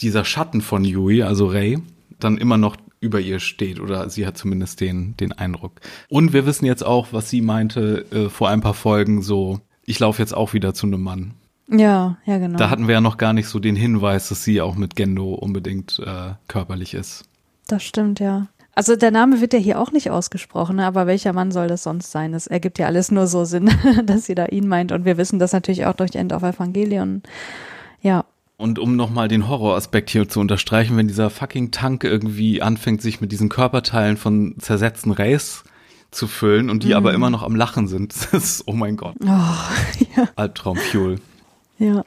dieser Schatten von Yui, also Ray, dann immer noch über ihr steht oder sie hat zumindest den, den Eindruck. Und wir wissen jetzt auch, was sie meinte äh, vor ein paar Folgen, so, ich laufe jetzt auch wieder zu einem Mann. Ja, ja, genau. Da hatten wir ja noch gar nicht so den Hinweis, dass sie auch mit Gendo unbedingt äh, körperlich ist. Das stimmt, ja. Also der Name wird ja hier auch nicht ausgesprochen, ne? aber welcher Mann soll das sonst sein? Es ergibt ja alles nur so Sinn, dass sie da ihn meint. Und wir wissen das natürlich auch durch End of Evangelion. Ja. Und um nochmal den Horroraspekt hier zu unterstreichen, wenn dieser fucking Tank irgendwie anfängt, sich mit diesen Körperteilen von zersetzten Rays zu füllen und die mhm. aber immer noch am Lachen sind, das ist, oh mein Gott. Oh, ja. Albtraumfuel. Ja.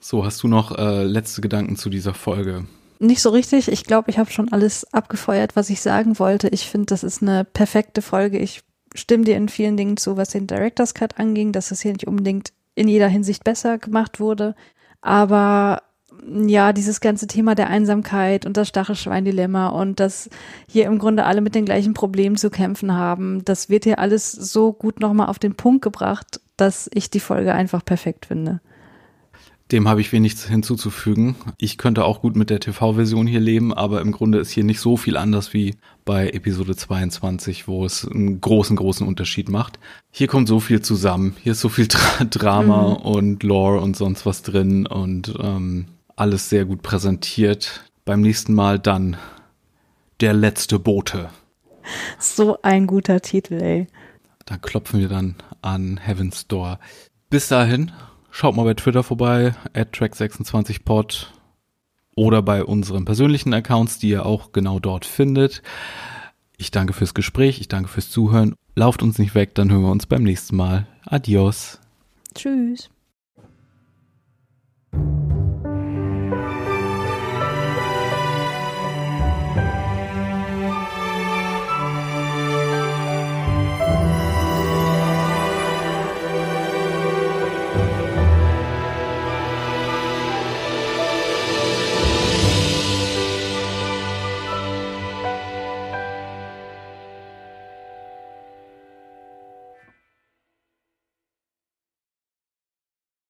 So, hast du noch äh, letzte Gedanken zu dieser Folge? Nicht so richtig. Ich glaube, ich habe schon alles abgefeuert, was ich sagen wollte. Ich finde, das ist eine perfekte Folge. Ich stimme dir in vielen Dingen zu, was den Director's Cut anging, dass es hier nicht unbedingt in jeder Hinsicht besser gemacht wurde. Aber ja, dieses ganze Thema der Einsamkeit und das Stachelschwein-Dilemma und dass hier im Grunde alle mit den gleichen Problemen zu kämpfen haben, das wird hier alles so gut nochmal auf den Punkt gebracht, dass ich die Folge einfach perfekt finde. Dem habe ich wenig hinzuzufügen. Ich könnte auch gut mit der TV-Version hier leben, aber im Grunde ist hier nicht so viel anders wie bei Episode 22, wo es einen großen, großen Unterschied macht. Hier kommt so viel zusammen. Hier ist so viel Dra Drama mhm. und Lore und sonst was drin und ähm, alles sehr gut präsentiert. Beim nächsten Mal dann der letzte Bote. So ein guter Titel, ey. Da klopfen wir dann an Heaven's Door. Bis dahin Schaut mal bei Twitter vorbei, at track26pod oder bei unseren persönlichen Accounts, die ihr auch genau dort findet. Ich danke fürs Gespräch, ich danke fürs Zuhören. Lauft uns nicht weg, dann hören wir uns beim nächsten Mal. Adios. Tschüss.